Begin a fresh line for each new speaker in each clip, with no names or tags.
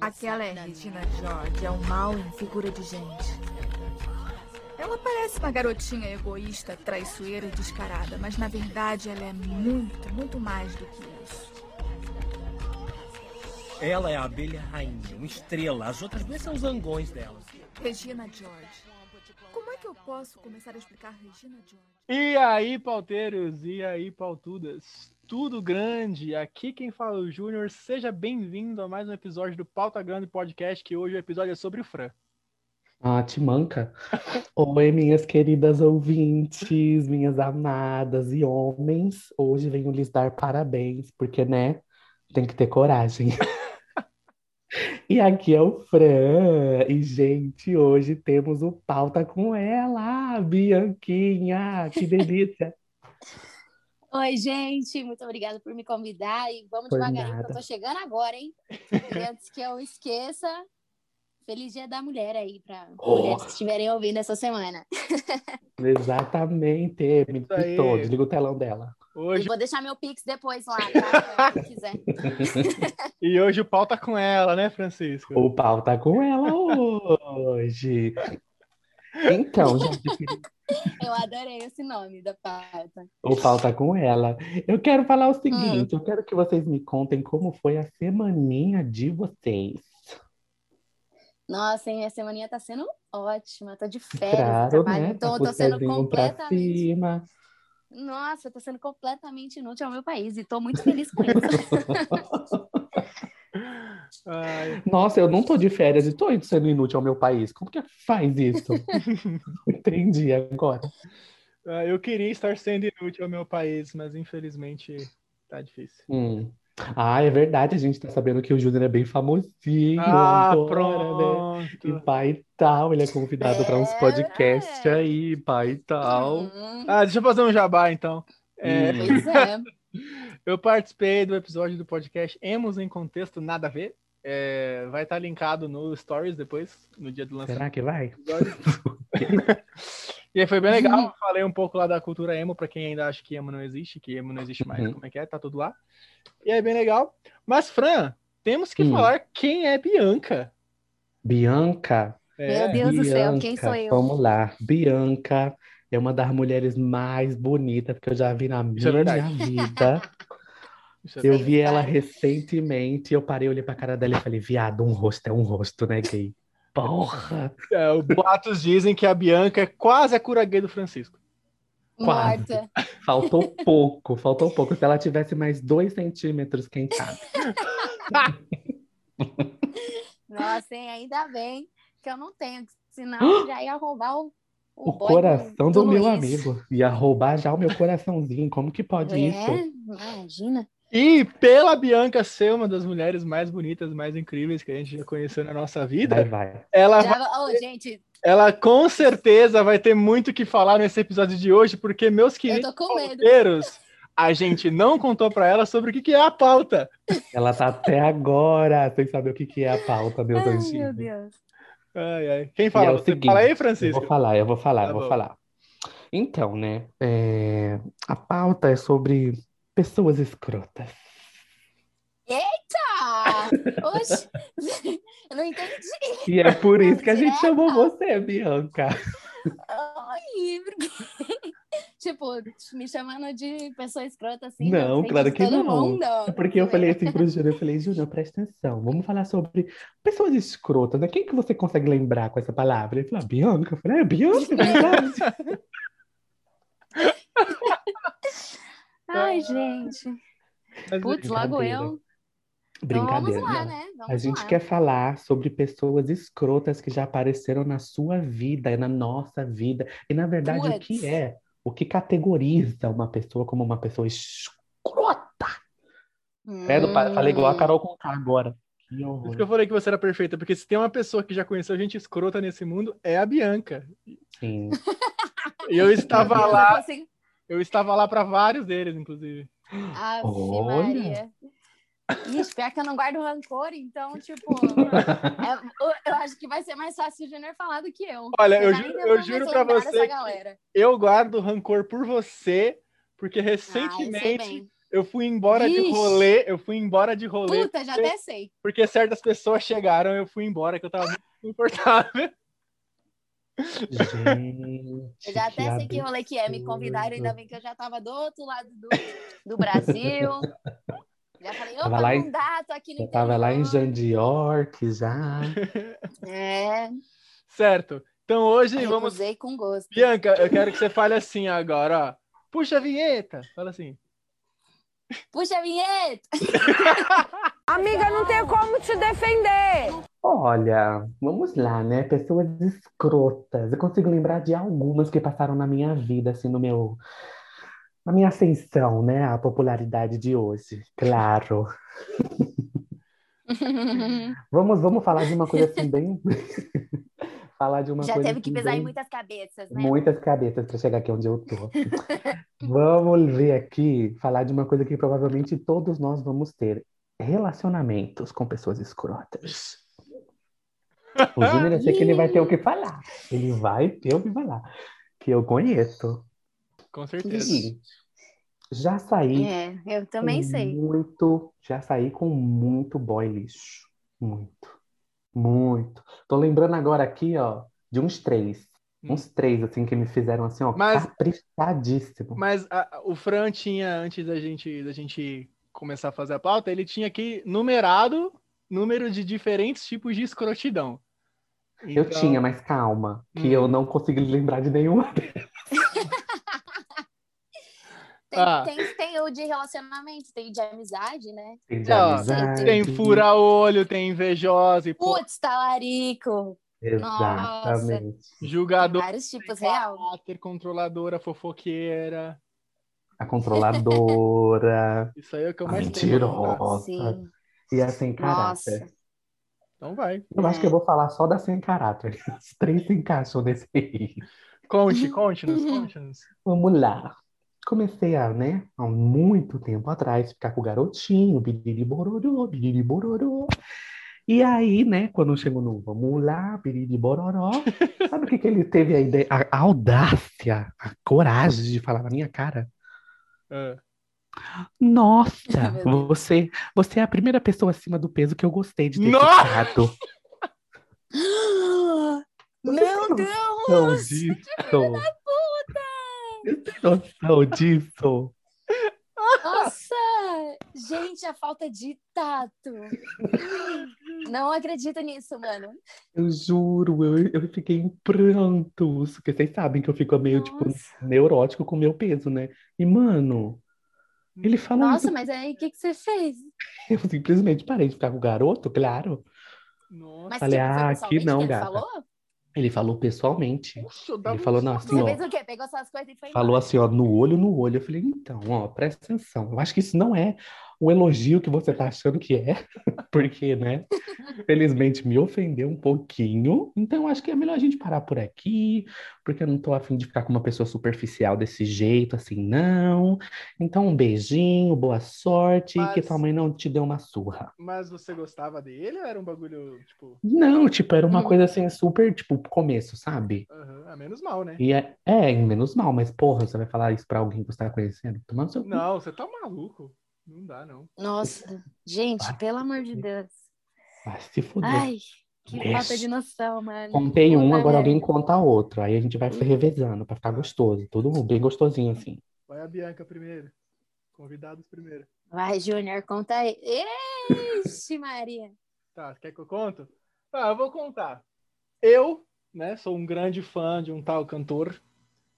Aquela é Regina George, é um mal em figura de gente. Ela parece uma garotinha egoísta, traiçoeira e descarada, mas na verdade ela é muito, muito mais do que isso.
Ela é a abelha rainha, uma estrela. As outras duas são os zangões dela.
Regina George. Como é que eu posso começar a explicar Regina George?
E aí, pauteiros, e aí, pautudas? Tudo grande? Aqui quem fala é o Júnior. Seja bem-vindo a mais um episódio do Pauta Grande Podcast, que hoje o episódio é sobre o Fran.
Ah, te manca. Oi, minhas queridas ouvintes, minhas amadas e homens. Hoje venho lhes dar parabéns, porque, né, tem que ter coragem. E aqui é o Fran. E, gente, hoje temos o pauta com ela, Bianquinha. Que delícia.
Oi, gente, muito obrigada por me convidar e vamos
Por
devagarinho,
nada.
que eu tô chegando agora, hein? E antes que eu esqueça, feliz dia da mulher aí para
Oh.
mulheres que estiverem ouvindo essa semana.
Exatamente. Me ditou, desliga o telão dela.
E
Hoje,
vou deixar meu Pix depois lá, tá? Quem quiser.
e hoje o pau tá com ela, né, Francisco?
O pau tá com ela hoje. Então, gente, eu
adorei esse nome da pauta.
o pau tá com ela. Eu quero falar o seguinte: eu quero que vocês me contem como foi a semaninha de vocês.
Nossa, hein, a semaninha tá sendo ótima. Tô de férias
Claro,
trabalho,
né?
então
Tá
eu tô sendo completamente. Nossa, tô sendo completamente inútil ao meu país e tô muito feliz com isso.
Ai,
Nossa, eu não tô de férias e tô indo sendo inútil ao meu país. Como que faz isso? Entendi agora.
ah, eu queria estar sendo inútil ao meu país, mas infelizmente tá difícil.
Hum. Ah, é verdade, a gente tá sabendo que o Júnior é bem famosinho
Ah,
agora, né? E
pronto.
pai e tal, ele é convidado para uns
É.
podcasts aí, pai e tal.
Hum,
Ah, deixa eu fazer um jabá então. É,
Hum.
pois é.
Eu participei do episódio do podcast Emos em Contexto Nada a Ver. É, vai estar linkado no Stories depois, no dia do lançamento
Será que vai?
E aí foi bem legal. Falei um pouco lá da cultura emo, pra quem ainda acha que emo não existe, que emo não existe mais,
Uhum.
como é que é? Tá tudo lá. E aí, bem legal. Mas, Fran, temos que
Hum.
falar quem é Bianca.
Bianca,
É,
Meu Deus do céu, quem
Bianca,
sou eu?
vamos lá. Bianca é uma das mulheres mais bonitas que eu já vi na
Isso é
minha
verdade.
vida.
isso é
Eu vi ela recentemente, eu parei, olhei pra cara dela e falei, viado, um rosto é um rosto, né, gay? Porra!
É, os boatos dizem que a Bianca é quase a cura gay do Francisco.
Quase.
Morta.
Faltou pouco, faltou pouco. Se ela tivesse mais dois centímetros, quem sabe?
Nossa, hein? Ainda bem que eu não tenho, senão eu já ia roubar o,
O
boy
coração do meu
Luiz.
amigo. Ia roubar já o meu coraçãozinho. Como que pode isso?
É, imagina.
E pela Bianca ser uma das mulheres mais bonitas, mais incríveis que a gente já conheceu na nossa vida,
Vai, vai.
ela,
Já,
vai-
oh, gente,
ela com certeza vai ter muito o que falar nesse episódio de hoje, porque meus
eu
queridos solteiros, a gente não contou pra ela sobre o que que é a pauta.
Ela tá até agora sem saber o que que é a pauta, meus
Ai, meu. Deus.
Ai, ai. Quem fala?
é
Você
seguinte,
fala aí,
Eu
Francisco?
vou falar, eu vou falar,
Tá
eu vou
bom.
falar. Então, né? é, A pauta é sobre pessoas escrotas.
Tá. Oxe, eu não entendi.
E é por isso que a gente chamou você, Bianca.
Ai, porque- tipo, me chamando de pessoa escrota assim.
Não,
na frente
claro que não.
mundo.
É porque eu falei assim pro Júnior, eu falei, Júnior, presta atenção, vamos falar sobre pessoas escrotas, né? Quem que você consegue lembrar com essa palavra? Ele falou, "Ah, Bianca. Eu falei, é Bianca, é verdade.
Ai, gente.
Mas-
Putz, logo
brincadeira.
eu. Então
Brincadeira.
vamos lá, né? Vamos
A gente
lá.
quer falar sobre pessoas escrotas que já apareceram na sua vida e na nossa vida. E, na verdade, o que
Puts.
é? O que categoriza uma pessoa como uma pessoa escrota? É, do pai. Falei igual a
Hum.
Carol Conká agora. Que
Por isso que eu falei que você era perfeita, porque se tem uma pessoa que já conheceu gente escrota nesse mundo, é a Bianca.
Sim.
E eu estava lá,
consigo-
eu estava lá para vários deles, inclusive.
Ave
Olha.
Maria. Ixi, pior que eu não guardo rancor, então, tipo, é- eu- eu acho que vai ser mais fácil o Júnior falar do que eu.
Olha, eu ju- eu juro pra você. Eu guardo rancor por você, porque
Ah, eu sei
recentemente
bem.
Eu fui embora de
Vixe.
rolê, eu fui embora de rolê,
Puta, já até sei.
porque certas pessoas chegaram, eu fui embora, que eu tava muito confortável.
Gente,
Eu já até sei que rolê que é. Me convidaram, ainda bem que eu já tava do outro lado do, do Brasil. Já falei, opa,
Tava lá em-
dá, tô aqui no
Eu tava lá em. Jandiorque já.
É,
Certo. Então hoje vamos.
recusei com gosto.
Bianca, eu quero que você fale assim agora, ó. Puxa a vinheta. Fala assim.
Puxa a vinheta!
Amiga, não tem como te defender.
Olha, vamos lá, né? Pessoas escrotas. Eu consigo lembrar de algumas que passaram na minha vida, assim, no meu. Na minha ascensão, né? A popularidade de hoje. Claro. Vamos, vamos falar de uma coisa assim, bem. falar de uma
Já
coisa
teve que pesar em
bem-
muitas cabeças, né?
Muitas cabeças para chegar aqui onde eu tô. Vamos ver aqui, falar de uma coisa que provavelmente todos nós vamos ter: relacionamentos com pessoas escrotas. O Júnior, eu sei que ele vai ter o que falar. Ele vai ter o que falar. Que eu conheço.
Com certeza.
Seguinte, já saí
É, eu também sei.
muito, já saí com muito boy lixo. Muito. Muito. Tô lembrando agora aqui, ó, de uns três.
Hum.
Uns três, assim, que me fizeram assim, ó,
Mas-
caprichadíssimo.
Mas a- o Fran tinha, antes da gente, da gente começar a fazer a pauta, ele tinha aqui numerado número de diferentes tipos de escrotidão.
Eu
Então,
tinha, mas calma, que
Hum.
eu não consegui lembrar de nenhuma.
Tem,
Ah.
tem, tem o de relacionamento, tem o de amizade, né?
Tem de
Ó,
amizade.
Tem fura-olho, tem invejosa e
Putz, talarico.
Exatamente.
Tem
julgador,
vários tipos real.
caráter, controladora, fofoqueira.
A controladora.
Isso aí é o que eu mais tenho.
Mentirosa.
Sim.
E a sem
Nossa.
caráter.
Então vai.
Eu acho que eu vou falar só da sem caráter. Os três se encaixam nesse aí.
Conte, conte-nos, conte-nos.
Vamos lá. Comecei a, né, há muito tempo atrás, ficar com o garotinho, biriri bororô, biriri bororô. E aí, né, quando chegou no vamos lá, biriri bororó, sabe o que que ele teve a ideia, a, a audácia, a coragem de falar na minha cara?
Ah,
Nossa, você, você é a primeira pessoa acima do peso que eu gostei de ter
Nossa!
ficado.
Meu Deus!
Disso? Eu tenho noção disso?
Nossa! Gente, a falta de tato. Não acredito nisso, mano.
Eu juro, eu, eu fiquei em prantos, porque vocês sabem que eu fico meio, tipo,
Nossa.
neurótico com o meu peso, né? E, mano, ele falou
Nossa,
isso,
mas aí o que, que você fez?
eu simplesmente parei de ficar com o garoto, claro.
Nossa.
Mas
Falei,
tipo,
ah, aqui não, gata.
falou?
Ele falou pessoalmente.
Puxa,
Ele falou, não, assim,
Você
ó.
fez o quê? Pegou suas coisas e foi
Falou
embora.
assim, ó, no olho, no olho. Eu falei, então, ó, presta atenção. Eu acho que isso não é o elogio que você tá achando que é, porque, né, felizmente me ofendeu um pouquinho. Então, acho que é melhor a gente parar por aqui, porque eu não tô afim de ficar com uma pessoa superficial desse jeito, assim, não. Então, um beijinho, boa sorte, e que
Mas-
tua mãe não te dê uma surra.
Mas você gostava dele ou era um bagulho, tipo,
Não, tipo, era uma
Hum.
coisa assim, super, tipo, começo, sabe?
aham, ah, menos mal, né?
E é, é, menos mal, mas porra, você vai falar isso pra alguém que você tá conhecendo? Tomando seu.
Não, você tá maluco. Não dá, não.
Nossa, gente,
Vai.
pelo amor de Deus.
Vai se fuder.
Ai, que
Deixa.
falta de noção, mano.
Contei um, agora alguém conta outro. Aí a gente vai se revezando pra ficar gostoso. Tudo bem gostosinho assim.
Vai a Bianca primeiro. Convidados primeiro.
Vai, Júnior, conta aí. Ixi, Maria.
Tá, quer que eu conto? Ah, eu vou contar. Eu, né, sou um grande fã de um tal cantor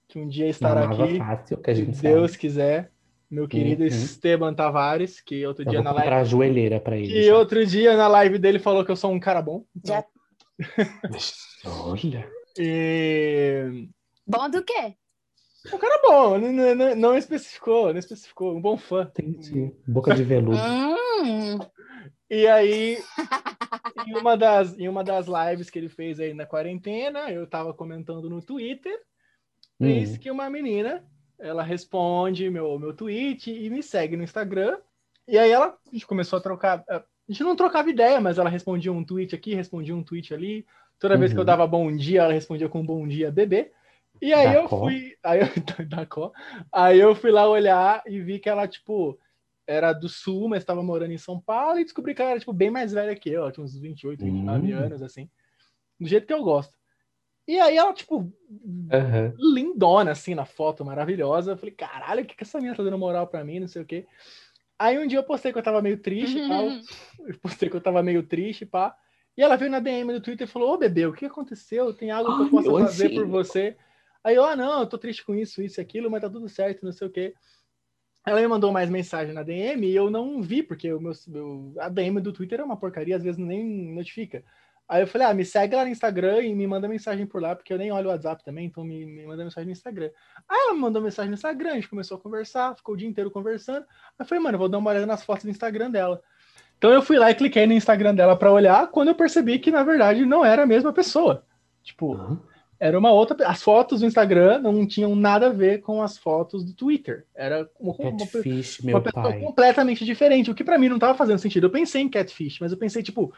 que um dia estará aqui,
fácil, que a
se
gente
Deus
sabe.
quiser. Meu querido
Uhum.
Esteban Tavares, que outro
Eu
dia
vou
na live
a joelheira pra ele. já.
outro dia na live dele falou que eu sou um cara bom. Então,
Já-
Olha.
E...
Bom do quê?
Um cara bom, não, não, não especificou, não especificou, um bom fã.
Entendi. Boca de veludo.
Hum,
E aí, em uma, das, em uma das lives que ele fez aí na quarentena, eu tava comentando no Twitter,
Hum.
eis que uma menina, ela responde meu, meu tweet e me segue no Instagram. E aí ela, a gente começou a trocar, a gente não trocava ideia, mas ela respondia um tweet aqui, respondia um tweet ali. Toda vez que eu
Uhum.
dava bom dia, ela respondia com bom dia, bebê. E aí
Da
eu
có.
fui, aí eu, da có. Aí eu fui lá olhar e vi que ela, tipo, era do sul, mas estava morando em São Paulo e descobri que ela era, tipo, bem mais velha que eu, ela tinha uns 28, 29
Hum.
anos, assim. Do jeito que eu gosto. E aí ela, tipo,
Aham.
lindona, assim, na foto, maravilhosa. Eu falei, caralho, o que, que essa menina tá dando moral pra mim, não sei o quê. Aí um dia eu postei que eu tava meio triste e tal. Eu postei que eu tava meio triste, pá. E ela veio na DM do Twitter e falou, ô bebê, o que aconteceu? Tem algo que eu
Ai,
possa
meu
fazer por você? Aí eu, ah, não, eu tô triste com isso, isso e aquilo, mas tá tudo certo, não sei o quê. Ela me mandou mais mensagem na DM e eu não vi, porque o meu, meu- a DM do Twitter é uma porcaria, às vezes nem notifica. Aí eu falei, ah, me segue lá no Instagram e me manda mensagem por lá, porque eu nem olho o WhatsApp também, então me, me manda mensagem no Instagram. Aí ela me mandou mensagem no Instagram, a gente começou a conversar, ficou o dia inteiro conversando. Aí eu falei, mano, vou dar uma olhada nas fotos do Instagram dela. Então eu fui lá e cliquei no Instagram dela pra olhar, quando eu percebi que, na verdade, não era a mesma pessoa. Tipo,
Hã?
era uma outra. As fotos do Instagram não tinham nada a ver com as fotos do Twitter. Era uma, uma,
Catfish,
uma
meu
pessoa
pai.
completamente diferente, o que pra mim não tava fazendo sentido. Eu pensei em catfish, mas eu pensei, tipo,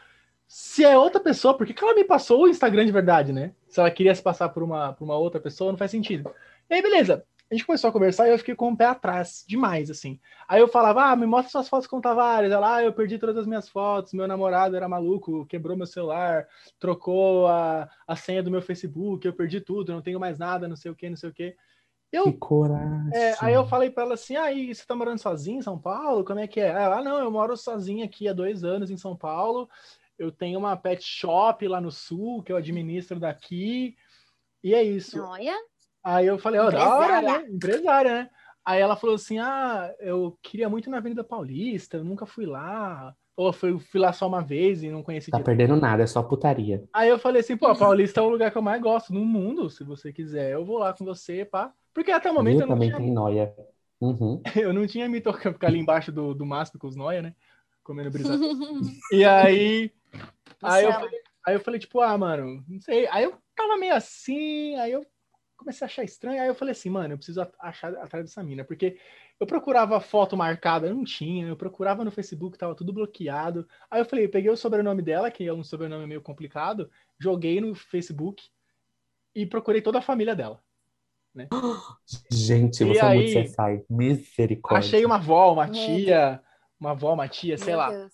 se é outra pessoa, por que, que ela me passou o Instagram de verdade, né? Se ela queria se passar por uma, por uma outra pessoa, não faz sentido. E aí, beleza. A gente começou a conversar e eu fiquei com o pé atrás, demais, assim. Aí eu falava, ah, me mostra suas fotos com Tavares. Ela, ah, eu perdi todas as minhas fotos, meu namorado era maluco, quebrou meu celular, trocou a, a senha do meu Facebook, eu perdi tudo, não tenho mais nada, não sei o que, não sei o que. Eu
Que coragem.
é, aí eu falei pra ela assim: ah, e você tá morando sozinho em São Paulo? Como é que é? Ela, ah, não, eu moro sozinha aqui há dois anos em São Paulo. Eu tenho uma pet shop lá no sul que eu administro daqui. E é isso.
Olha,
Aí eu falei, ó, da hora,
Empresária.
né? Empresária, né? Aí ela falou assim: ah, eu queria muito na Avenida Paulista, eu nunca fui lá. Ou fui, fui lá só uma vez e não conheci
Tá
direito.
perdendo nada, é só putaria.
Aí eu falei assim, pô, Paulista é o lugar que eu mais gosto no mundo. Se você quiser, eu vou lá com você, pá. Porque até o momento
Eu
eu não
também
tinha
tenho noia. Uhum.
eu não tinha me tocado ficar ali embaixo do, do mastro com os noia, né? Comendo brisa. e aí, aí eu, falei, aí eu falei, tipo, ah, mano, não sei. Aí eu tava meio assim, aí eu comecei a achar estranho. Aí eu falei assim, mano, eu preciso a- achar atrás dessa mina, porque eu procurava foto marcada, não tinha. Eu procurava no Facebook, tava tudo bloqueado. Aí eu falei, eu peguei o sobrenome dela, que é um sobrenome meio complicado, joguei no Facebook e procurei toda a família dela.
Gente,
E
você é muito
aí?
CSI. Misericórdia.
Achei uma avó, uma tia, uma avó, uma tia, sei
Meu
lá.
Deus.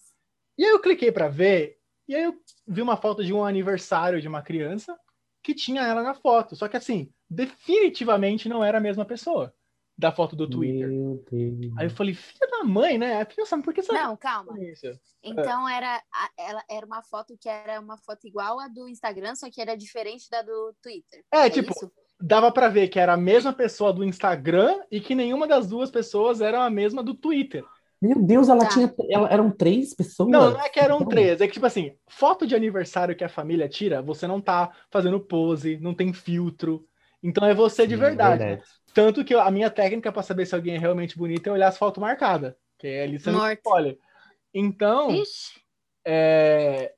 E aí eu cliquei pra ver, e aí eu vi uma foto de um aniversário de uma criança que tinha ela na foto. Só que assim, definitivamente não era a mesma pessoa da foto do Twitter.
Meu Deus.
Aí eu falei, filha da mãe, né? "Nossa, por que você
Não, calma.
isso?
Então era, a- ela, era uma foto que era uma foto igual a do Instagram, só que era diferente da do Twitter.
É, tipo,
isso?
dava pra ver que era a mesma pessoa do Instagram e que nenhuma das duas pessoas era a mesma do Twitter.
Meu Deus, ela
Tá.
tinha. Ela, eram três pessoas?
Não, não é que eram
Então,
três, é que tipo assim, foto de aniversário que a família tira, você não tá fazendo pose, não tem filtro. Então é você de
sim,
verdade. né? Tanto que a minha técnica pra saber se alguém é realmente bonito é olhar as fotos marcadas. Que é ali você não olha. Então,
Ixi.
é,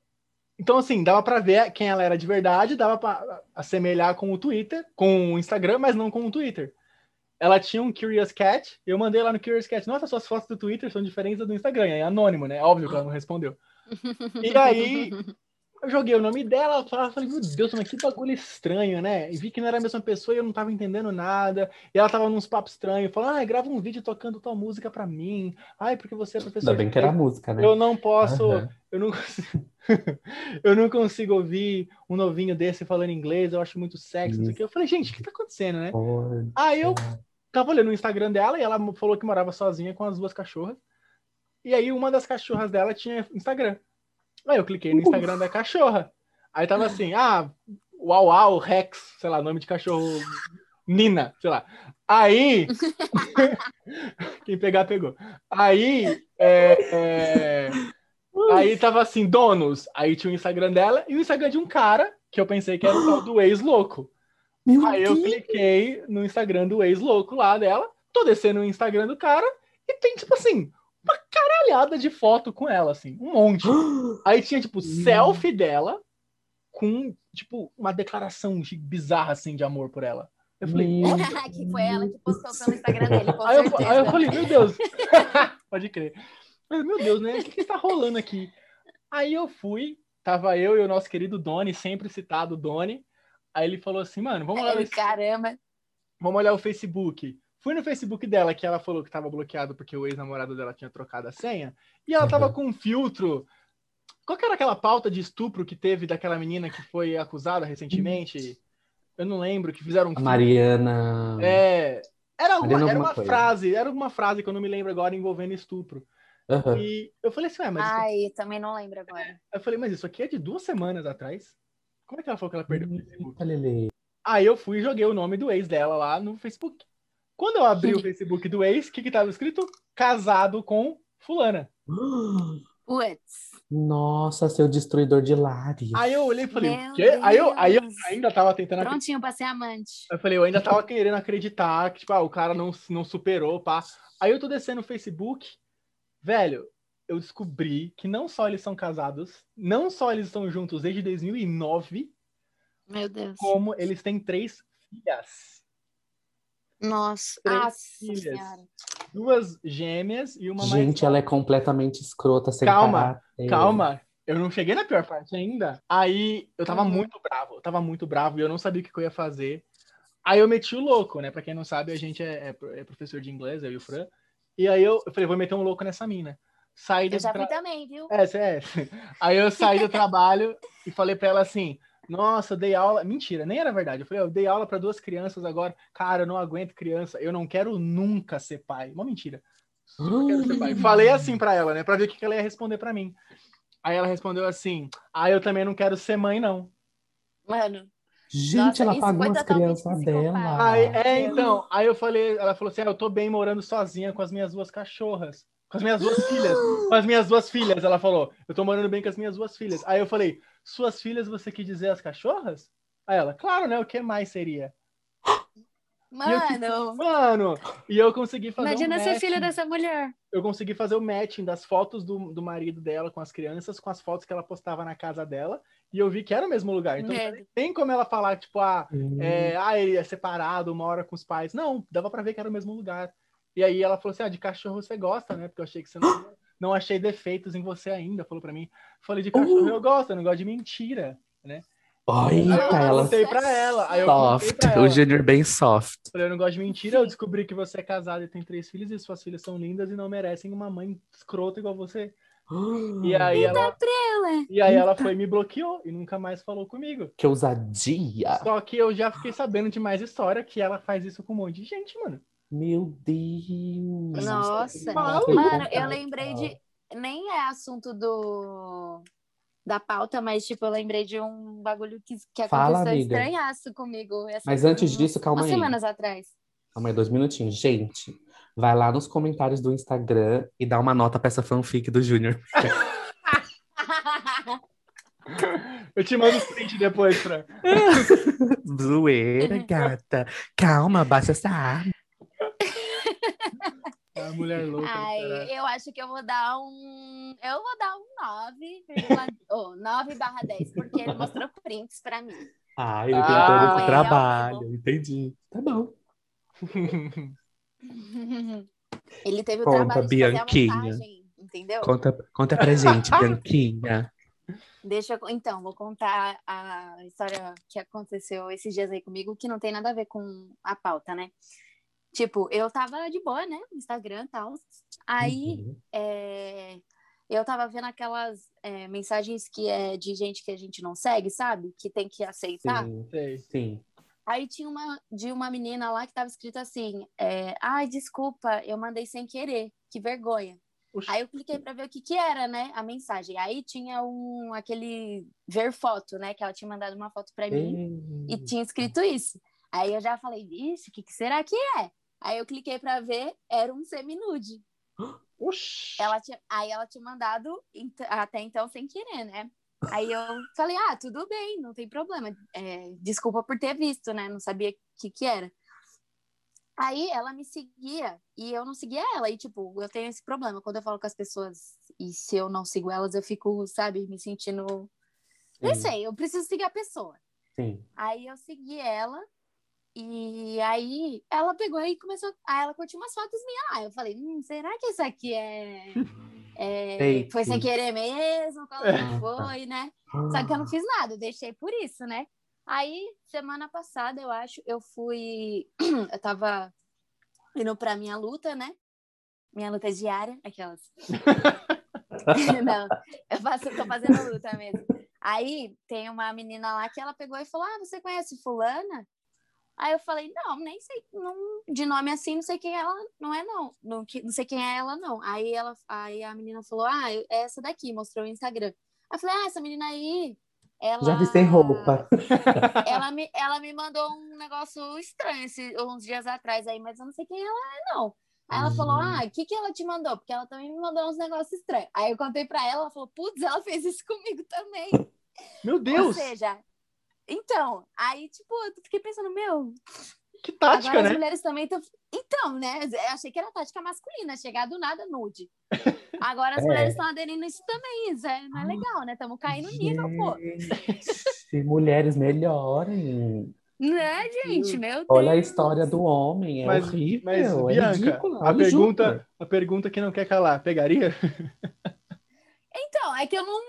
então assim, dava pra ver quem ela era de verdade, dava pra assemelhar com o Twitter, com o Instagram, mas não com o Twitter. Ela tinha um Curious Cat, eu mandei lá no Curious Cat, nossa, suas fotos do Twitter são diferentes do Instagram, é anônimo, né? Óbvio que ela não respondeu. E aí, eu joguei o nome dela, falei, meu Deus, mas que bagulho estranho, né? E vi que não era a mesma pessoa e eu não tava entendendo nada. E ela tava nos papos estranhos, falando, ah, grava um vídeo tocando tua música pra mim. Ai, porque você é professor.
Ainda bem que era música, né?
Eu não posso,
Aham.
eu não consigo, eu não consigo ouvir um novinho desse falando inglês, eu acho muito sexy, não sei o
Isso.
quê. Eu falei, gente, o que tá acontecendo, né?
Poxa.
Aí eu tava olhando o Instagram dela e ela falou que morava sozinha com as duas cachorras. E aí uma das cachorras dela tinha Instagram. Aí eu cliquei no Instagram da cachorra. Aí tava assim, ah, uau, uau, Rex, sei lá, nome de cachorro, Nina, sei lá. Aí, quem pegar, pegou. Aí, é, é, aí tava assim, donos. Aí tinha o Instagram dela e o Instagram de um cara, que eu pensei que era o tal do ex-louco. Aí eu cliquei no Instagram do ex-louco lá dela, tô descendo o Instagram do cara e tem, tipo assim, uma caralhada de foto com ela, assim, um monte. Aí tinha, tipo, selfie dela com, tipo, uma declaração de- bizarra, assim, de amor por ela. Eu falei,
que foi ela que postou pelo Instagram dele, com
aí, eu, aí eu falei, meu Deus, pode crer. Mas, meu Deus, né? O que, que está rolando aqui? Aí eu fui, tava eu e o nosso querido Doni, sempre citado Doni. Aí ele falou assim, mano, vamos lá
Ai,
ver se
Caramba.
Vamos olhar o Facebook. Fui no Facebook dela, que ela falou que tava bloqueado porque o ex-namorado dela tinha trocado a senha. E ela tava
Uhum.
com um filtro. Qual que era aquela pauta de estupro que teve daquela menina que foi acusada recentemente? Eu não lembro, que fizeram um.
Mariana.
É. Era, alguma,
Mariana
era uma
coisa.
frase, era alguma frase que eu não me lembro agora envolvendo estupro.
Aham.
E eu falei assim, ué, mas isso
Ai, também não lembro agora.
Eu falei, mas isso aqui é de duas semanas atrás? Como é que ela falou que ela perdeu o Facebook? Aí eu fui e joguei o nome do ex dela lá no Facebook. Quando eu abri o Facebook do ex, o que que tava escrito? Casado com fulana.
Putz.
Nossa, seu destruidor de lares.
Aí eu olhei e falei,
Meu
o quê? Aí eu, aí eu ainda tava tentando acreditar.
Prontinho pra ser amante.
Eu falei, eu ainda tava querendo acreditar que, tipo, ah, o cara não, não superou, pá. Aí eu tô descendo o Facebook, velho, eu descobri que não só eles são casados, não só eles estão juntos desde 2009,
Meu Deus.
como eles têm três filhas.
Nossa.
Filhas. Duas gêmeas e uma mais
Gente, ela é completamente escrota, sem
Calma,
caráter.
Calma, eu não cheguei na pior parte ainda. Aí eu tava
Uhum.
muito bravo, eu tava muito bravo e eu não sabia o que eu ia fazer. Aí eu meti o louco, né? Pra quem não sabe, a gente é, é é professor de inglês, eu e o Fran. E aí eu, eu falei, vou meter um louco nessa mina. Saí do
Eu já
tra-
fui também, viu?
É, é. Aí eu saí do trabalho e falei pra ela assim: Nossa, eu dei aula. Mentira, nem era verdade. Eu falei: Eu dei aula pra duas crianças agora. Cara, eu não aguento criança. Eu não quero nunca ser pai. Uma mentira. Quero ser pai. Falei assim pra ela, né? Pra ver o que ela ia responder pra mim. Aí ela respondeu assim: Ah, eu também não quero ser mãe, não.
Mano.
Gente,
Nossa,
ela pagou as crianças dela.
Aí, é, então. Aí eu falei: Ela falou assim: ah, Eu tô bem morando sozinha com as minhas duas cachorras. Com as minhas duas filhas. Com as minhas duas filhas, ela falou. Eu tô morando bem com as minhas duas filhas. Aí eu falei: Suas filhas, você quer dizer as cachorras? Aí ela: Claro, né? O que mais seria?
Mano.
Mano, e eu consegui fazer
Imagina
um
ser filha dessa mulher.
Eu consegui fazer o matching das fotos do, do marido dela com as crianças, com as fotos que ela postava na casa dela, e eu vi que era o mesmo lugar. Então
Medo.
tem como ela falar, tipo, ah,
Hum.
é, ah, ele é separado, uma hora com os pais. Não, dava pra ver que era o mesmo lugar. E aí ela falou assim: ah, de cachorro você gosta, né? Porque eu achei que você não, não achei defeitos em você ainda, falou pra mim. Falei, de cachorro
Uh.
eu gosto, eu não gosto de mentira.
Eita,
Aí eu contei pra ela. Aí eu
soft.
pra ela.
O Junior bem soft.
Falei, eu não gosto de mentira, eu descobri que você é casado e tem três filhos e suas filhas são lindas e não merecem uma mãe escrota igual você. E aí ela,
Ela.
e aí ela foi e me bloqueou e nunca mais falou comigo.
Que ousadia.
Só que eu já fiquei sabendo de mais história que ela faz isso com um monte de gente, mano.
Meu Deus.
Nossa. Mano, eu lembrei de. Nem é assunto do. Da pauta, mas, tipo, eu lembrei de um bagulho que, que
Fala,
aconteceu
amiga.
estranhaço comigo. essa-
Mas antes
umas-
disso, calma
umas
aí.
semanas atrás.
Calma aí, dois minutinhos. Gente, vai lá nos comentários do Instagram e dá uma nota pra essa fanfic do Junior.
Eu te mando o print depois, Fran.
Zoeira, gata. Calma, baixa essa arma.
A mulher louca.
Ai, eu acho que eu vou dar um. Eu vou dar um 9, oh, 9 barra 10, porque ele mostrou prints pra mim.
Ah, ele
Ah,
tem todo
é,
esse trabalho. Entendi. Tá bom.
Ele teve o
Conta,
trabalho de fazer a
Bianquinha.
montagem, entendeu?
Conta, conta pra gente, Bianquinha.
Deixa eu, então, vou contar a história que aconteceu esses dias aí comigo, que não tem nada a ver com a pauta, né? Tipo, eu tava de boa, né? No Instagram e tal. Aí,
Uhum.
é, eu tava vendo aquelas é, mensagens que é de gente que a gente não segue, sabe? Que tem que aceitar.
Sim,
Sei.
sim.
Aí tinha uma de uma menina lá que tava escrito assim: é, Ai, desculpa, eu mandei sem querer, que vergonha.
Oxi.
Aí eu cliquei pra ver o que que era, né, a mensagem. Aí tinha um aquele ver foto, né, que ela tinha mandado uma foto pra mim e tinha escrito isso. Aí eu já falei, vixe, o que, que será que é? Aí eu cliquei pra ver, era um seminude.
Oxi.
Ela tinha, aí ela tinha mandado até então sem querer, né? Aí eu falei, ah, tudo bem, não tem problema. É, desculpa por ter visto, né? Não sabia o que, que era. Aí ela me seguia e eu não seguia ela. E, tipo, eu tenho esse problema. Quando eu falo com as pessoas e se eu não sigo elas, eu fico, sabe, me sentindo. Não
Sim,
sei, eu preciso seguir a pessoa.
Sim.
Aí eu segui ela e aí ela pegou e começou. Aí ela curtiu umas fotos minhas lá. Eu falei, hum, será que isso aqui é. é, foi sem querer mesmo? Qual que foi, né? Só que eu não fiz nada, eu deixei por isso, né? Aí, semana passada, eu acho, eu fui. Eu tava indo pra minha luta, né? Minha luta diária, aquelas. Não, eu faço, tô fazendo luta mesmo. Aí tem uma menina lá que ela pegou e falou: Ah, você conhece fulana? Aí eu falei, não, nem sei, não, de nome assim, não sei quem ela, não é não, não, não sei quem é ela não. Aí ela, aí a menina falou, ah, é essa daqui, mostrou o Instagram. Aí eu falei, ah, essa menina aí, ela...
Já vi sem roupa.
Ela me, ela me mandou um negócio estranho esse, uns dias atrás aí, mas eu não sei quem ela é não. Aí ela falou,
Hum.
ah, o que que ela te mandou? Porque ela também me mandou uns negócios estranhos. Aí eu contei pra ela, ela falou, putz, ela fez isso comigo também.
Meu
Ou
Deus,
seja, então, aí, tipo, eu fiquei pensando, meu,
que tática,
agora as
né?
mulheres também estão. Então, né? Eu achei que era tática masculina, chegar do nada nude. Agora as
É.
mulheres estão aderindo isso também, isso é, não é legal, né? Estamos caindo no nível, pô.
Se mulheres melhorem.
Né, gente? Meu Deus.
Olha a história do homem, é
Mas-
horrível,
Mas,
é
Bianca,
ridículo.
a pergunta, a pergunta que não quer calar, pegaria?
Então, é que eu não.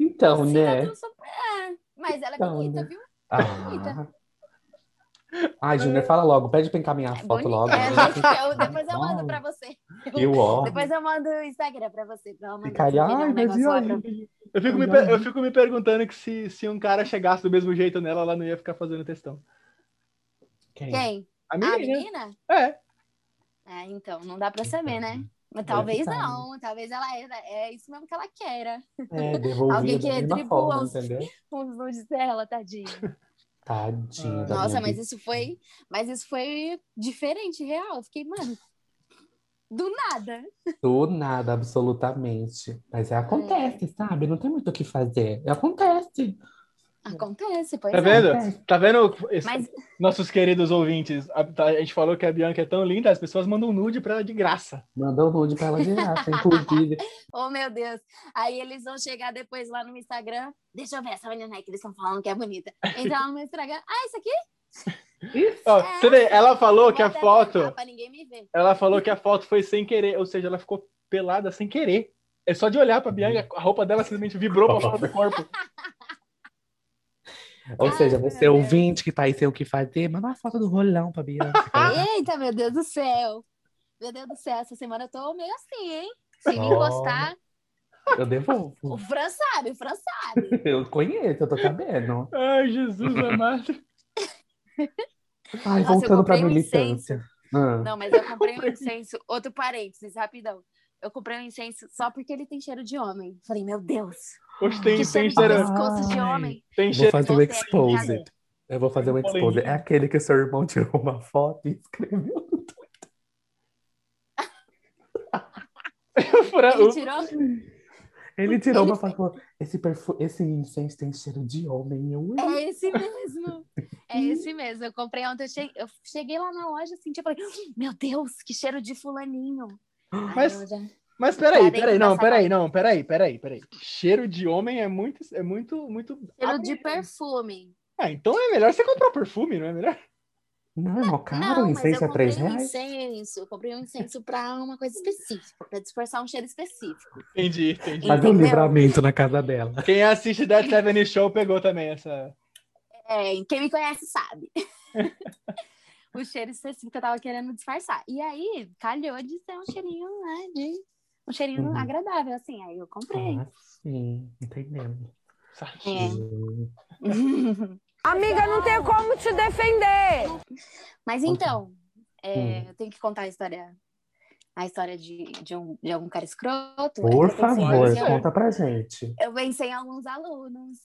Então,
assim,
né?
eu não sou- é, mas ela é
Então,
bonita,
né?
viu?
Ah. Ai, Júnior, fala logo. Pede pra encaminhar a
É
foto
bonita.
logo.
É, eu- depois eu mando pra você.
Eu.
Depois eu mando o Instagram pra você. Pra ela mandar
Fica aí,
você ver
ai,
um
mas e
lá pra-
Eu fico, me, eu fico me perguntando que se, se um cara chegasse do mesmo jeito nela, ela não ia ficar fazendo textão.
Quem?
Quem?
A
A
menina?
menina?
É.
É, então, não dá pra saber, né? Mas talvez
tá,
não, talvez ela é, é isso mesmo que ela queira.
É,
Alguém que
forma,
os-? Os nudes dela, tadinha.
Tadinho da
Nossa, mas isso foi, mas isso foi diferente, real. Eu fiquei, mano, do nada.
Do nada, absolutamente. Mas é, acontece, sabe? Não tem muito o que fazer. Acontece.
Acontece, pois
Tá
é.
vendo?
Acontece.
Tá vendo? esse-
Mas
Nossos queridos ouvintes, a, tá- a gente falou que a Bianca é tão linda, as pessoas mandam nude pra ela de graça.
Mandou um nude pra ela de graça, inclusive.
Oh, meu Deus. Aí eles vão chegar depois lá no Instagram. Deixa eu ver essa menina aí que eles estão falando que é bonita. Lá no Instagram. Ah, isso aqui?
Isso.
Ó,
É.
você vê, ela falou que a foto,
tampar Pra ninguém me ver.
ela falou que a foto foi sem querer, ou seja, ela ficou pelada sem querer. É só de olhar pra Bianca, a roupa dela simplesmente vibrou pra fora do corpo.
Ou
Ai,
seja, você
Deus.
ouvinte que tá aí sem o que fazer, manda uma foto do rolão pra Bianca.
Eita, meu Deus do céu. Meu Deus do céu, essa semana eu tô meio assim, hein? Se me encostar,
Eu devolvo.
o Fran sabe, o Fran sabe.
Eu conheço, eu tô sabendo.
Ai, Jesus amado.
Ai,
Nossa, eu
voltando pra
comprei um
militância. Ah,
Não, mas eu comprei um incenso. Outro parênteses, rapidão. Eu comprei um incenso só porque ele tem cheiro de homem. Falei, meu Deus,
Hoje tem,
que
tem
cheiro de
cheiro,
Ah.
pescoço de
Ai.
homem.
tem
Vou fazer
é
exposed. Eu vou fazer
Tem
exposed. É aquele que seu irmão tirou uma foto e escreveu.
Fran-
Ele tirou.
Ele tirou
Ele
uma foto e falou: esse, perfu... esse incenso tem cheiro de homem. Eu.
É esse mesmo. É esse mesmo. Eu comprei ontem. Eu cheguei, eu cheguei lá na loja assim, tipo, falei, meu Deus, que cheiro de fulaninho.
Mas-
eu já-
Mas peraí, peraí, não, peraí, não, peraí, peraí, peraí. Cheiro de homem é muito, é muito, muito.
Cheiro de perfume.
Ah, então é melhor você comprar perfume, não é melhor?
Não, é mó caro,
não,
incenso
eu
é 3
comprei um
reais.
incenso. Eu comprei um incenso pra uma coisa específica, pra dispersar um cheiro específico.
Entendi, entendi.
Fazer um livramento na casa dela.
Quem assiste Dead Seven Show pegou também essa.
É, quem me conhece sabe. o cheiro específico que eu tava querendo disfarçar. E aí, calhou de ser um cheirinho, né? De um cheirinho
Uhum.
agradável, assim. Aí eu comprei.
Ah, sim, entendendo.
É.
Amiga, não tem como te defender.
Mas então, é, eu tenho que contar a história. A história de, de, um, de algum cara escroto.
Por
Eu pensei-
favor, conta pra gente.
Eu pensei em alguns alunos.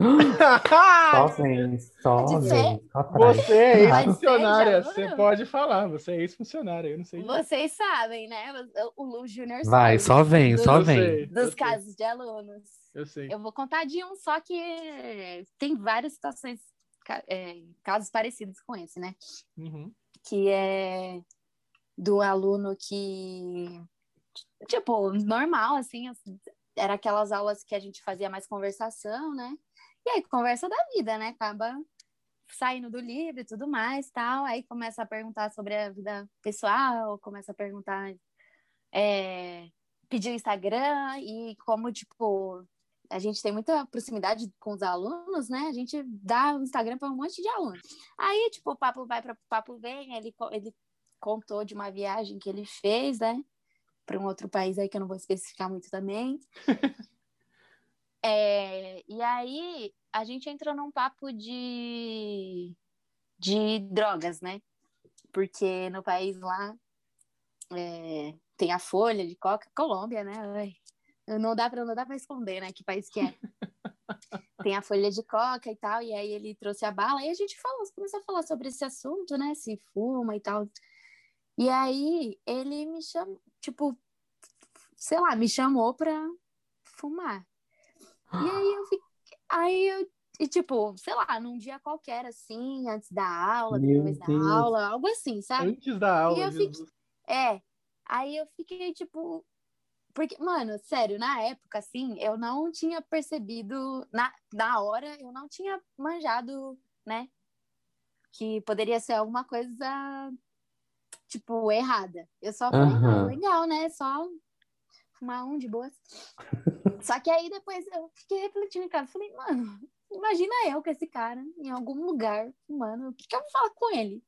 Só vem, só vem.
Você é ex-funcionária,
Você
pode falar, você é ex-funcionária, eu não sei.
Vocês sabem, né? O Lu Júnior
Vai,
sabe
só vem, só vem.
sei,
Dos
sei,
casos de alunos.
Eu sei.
Eu vou contar de um, só que tem várias situações, é, casos parecidos com esse, né?
Uhum.
Que é do aluno que, tipo, normal, assim, era aquelas aulas que a gente fazia mais conversação, né? E aí, conversa da vida, né? Acaba saindo do livro e tudo mais, tal. Aí começa a perguntar sobre a vida pessoal, começa a perguntar, é, pedir o Instagram e como, tipo, a gente tem muita proximidade com os alunos, né? A gente dá o Instagram para um monte de alunos. Aí, tipo, o papo vai para o papo vem, ele, ele contou de uma viagem que ele fez, né? Para um outro país aí que eu não vou especificar muito também. É, e aí a gente entrou num papo de, de drogas, né? Porque no país lá é, tem a folha de coca, Colômbia, né? Ai, não dá para não dá para esconder, né? Que país que é. tem a folha de coca e tal, e aí ele trouxe a bala, e a gente falou, começou a falar sobre esse assunto, né? Se fuma e tal. E aí ele me chamou, tipo, sei lá, me chamou pra fumar. E aí eu fiquei, aí eu, e, tipo, sei lá, num dia qualquer, assim, antes da aula,
Meu
depois da aula, algo assim, sabe?
Antes da aula,
eu fiquei-. É. Aí eu fiquei, tipo. Porque, mano, sério, na época, assim, eu não tinha percebido. Na, na hora, eu não tinha manjado, né? Que poderia ser alguma coisa, tipo, errada. Eu só falei, ah,
Aham.
legal, né? Só fumar um de boas. Só que aí depois eu fiquei refletindo em casa. Falei, mano, imagina eu com esse cara em algum lugar fumando. O que, que eu vou falar com ele?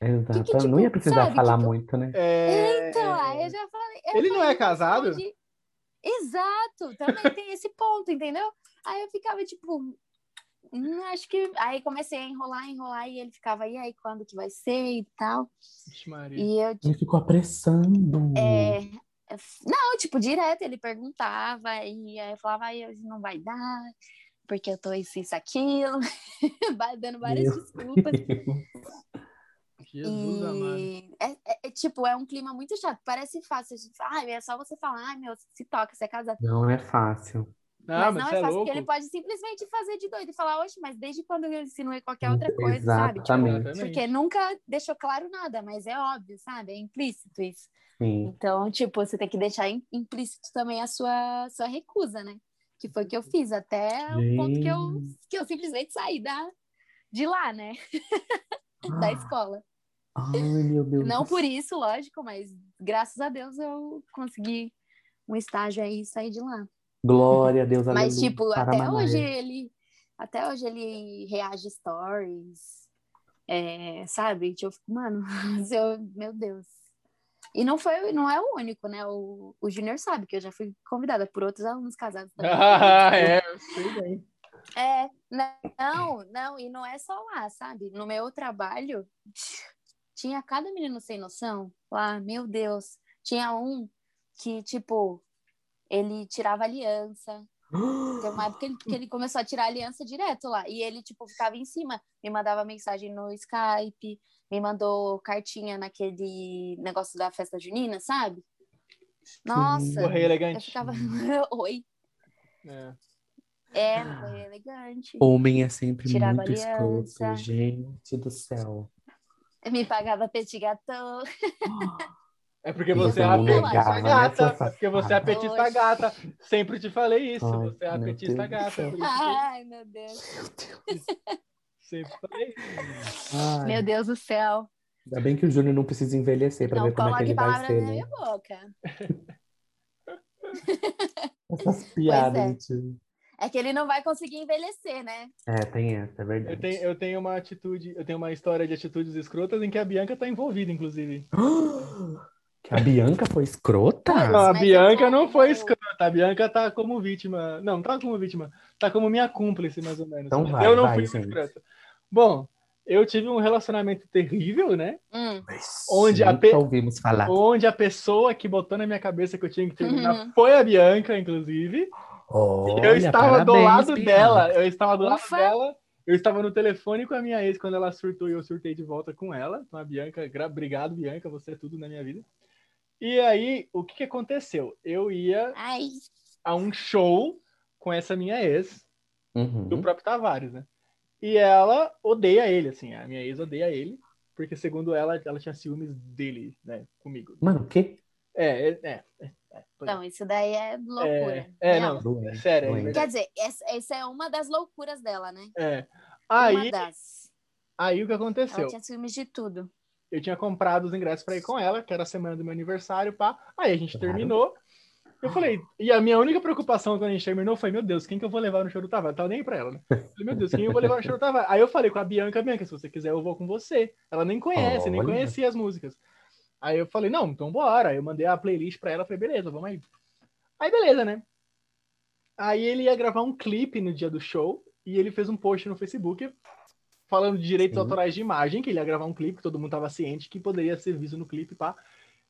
Exato.
que,
não ia
tipo,
precisar
sabe,
falar
tipo,
muito, né?
É,
Então, aí eu já falei. eu
Ele não
falei,
é casado?
responde- Exato, também tem esse ponto, entendeu? Aí eu ficava tipo, hum, acho que. Aí comecei a enrolar, enrolar, e ele ficava, e aí, quando que vai ser e tal. E eu,
Ele ficou apressando.
é, não, tipo, direto, ele perguntava, e aí eu falava, aí hoje não vai dar, porque eu tô isso, isso, aquilo, vai dando várias
Meu
desculpas.
Jesus amado.
E é, é- é, tipo, é um clima muito chato. Parece fácil. A gente fala, é só você falar, ai, meu, se toca, você é casado.
Não é fácil.
Não,
mas
mas
não é
é
fácil,
louco.
porque ele pode simplesmente fazer de doido e falar, oxe, mas desde quando eu insinuei qualquer outra coisa, sabe? Tipo,
Exatamente.
porque nunca deixou claro nada, mas é óbvio, sabe? É implícito isso.
Sim.
Então, tipo, você tem que deixar im- implícito também a sua, sua recusa, né? Que foi o que eu fiz, até o ponto que eu, que eu simplesmente saí da, de lá, né? da escola.
Ai, meu Deus.
Não por isso, lógico, mas graças a Deus eu consegui um estágio aí e sair de lá.
Glória a Deus,
Mas,
aleluia.
tipo,
para
até hoje ele. Até hoje ele reage stories. é, sabe? Tipo, eu fico, mano, eu, meu Deus. E não foi, não é o único, né? O, o Júnior sabe que eu já fui convidada por outros alunos casados também.
Ah, é, eu sei bem.
É, não, não, e não é só lá, sabe? No meu trabalho, tinha cada menino sem noção lá, meu Deus. Tinha um que, tipo, ele tirava aliança. Tem uma época que ele, que ele começou a tirar aliança direto lá. E ele, tipo, ficava em cima, me mandava mensagem no Skype, me mandou cartinha naquele negócio da festa junina, sabe? Nossa,
Correio
eu
elegante.
ficava. Oi.
É.
É, correio elegante.
Homem é sempre
Tirava
muito
aliança.
escroto, gente do céu.
Me pagava petit gâteau.
É porque você é
você
a
não
petista
negava,
né,
gata. É porque você é a
safada?
petista
Oxe.
gata. Sempre te falei isso.
Ai,
você é a
meu
petista
Deus do
gata.
Ai, meu Deus.
Sempre falei isso.
Ai,
Meu Deus do céu.
Ainda bem que o Júnior não precisa envelhecer
Não
ver como é que
coloque
ele vai
palavras
ser,
na
né?
minha boca.
Essas piadas.
é. É que ele não vai conseguir envelhecer, né?
É, tem essa, é verdade.
Eu tenho, eu tenho uma atitude, eu tenho uma história de atitudes escrotas em que a Bianca tá envolvida, inclusive.
A Bianca foi escrota?
Não, a
mas
Bianca
eu
não foi escrota. A Bianca tá como vítima. Não, não tá como vítima. Tá como minha cúmplice, mais ou menos.
Então vai,
eu não
vai,
fui
gente.
escrota. Bom, eu tive um relacionamento terrível, né?
Hum.
Onde a
Nunca
pe-
ouvimos falar.
Onde a pessoa que botou na minha cabeça que eu tinha que terminar
Uhum.
foi a Bianca, inclusive.
Olha,
eu estava do
parabéns,
lado
Bianca.
dela. Eu estava do lado
Ufa.
dela. Eu estava no telefone com a minha ex quando ela surtou e eu surtei de volta com ela. Então a Bianca, gra- obrigado, Bianca, você é tudo na minha vida. E aí, o que, que aconteceu? Eu ia
Ai,
a um show com essa minha ex,
Uhum.
do próprio Tavares, né? E ela odeia ele, assim, a minha ex odeia ele, porque segundo ela, ela tinha ciúmes dele, né, comigo.
Mano, o quê?
É, é, é. é, é, é.
então, isso daí é loucura.
É,
Real.
não,
Doente,
é sério, é
doente.
Quer dizer, essa, essa é uma das loucuras dela, né?
É.
Uma
Aí,
das.
aí o que
Ela
aconteceu?
tinha ciúmes de tudo.
Eu tinha comprado os ingressos pra ir com ela, que era a semana do meu aniversário, pá. Aí a gente
Claro.
terminou. Eu falei, e a minha única preocupação quando a gente terminou foi, meu Deus, quem que eu vou levar no show do Tavares? Eu tava nem pra ela, né? Falei, meu Deus, quem eu vou levar no show do Tavares? Aí eu falei com a Bianca, Bianca, se você quiser, eu vou com você. Ela nem conhece, nem
Olha.
conhecia as músicas. Aí eu falei, não, então bora. Aí eu mandei a playlist pra ela, falei, beleza, vamos aí. Aí beleza, né? Aí ele ia gravar um clipe no dia do show e ele fez um post no Facebook falando de direitos
Sim.
autorais de imagem, que ele ia gravar um clipe, que todo mundo tava ciente que poderia ser visto no clipe, pá.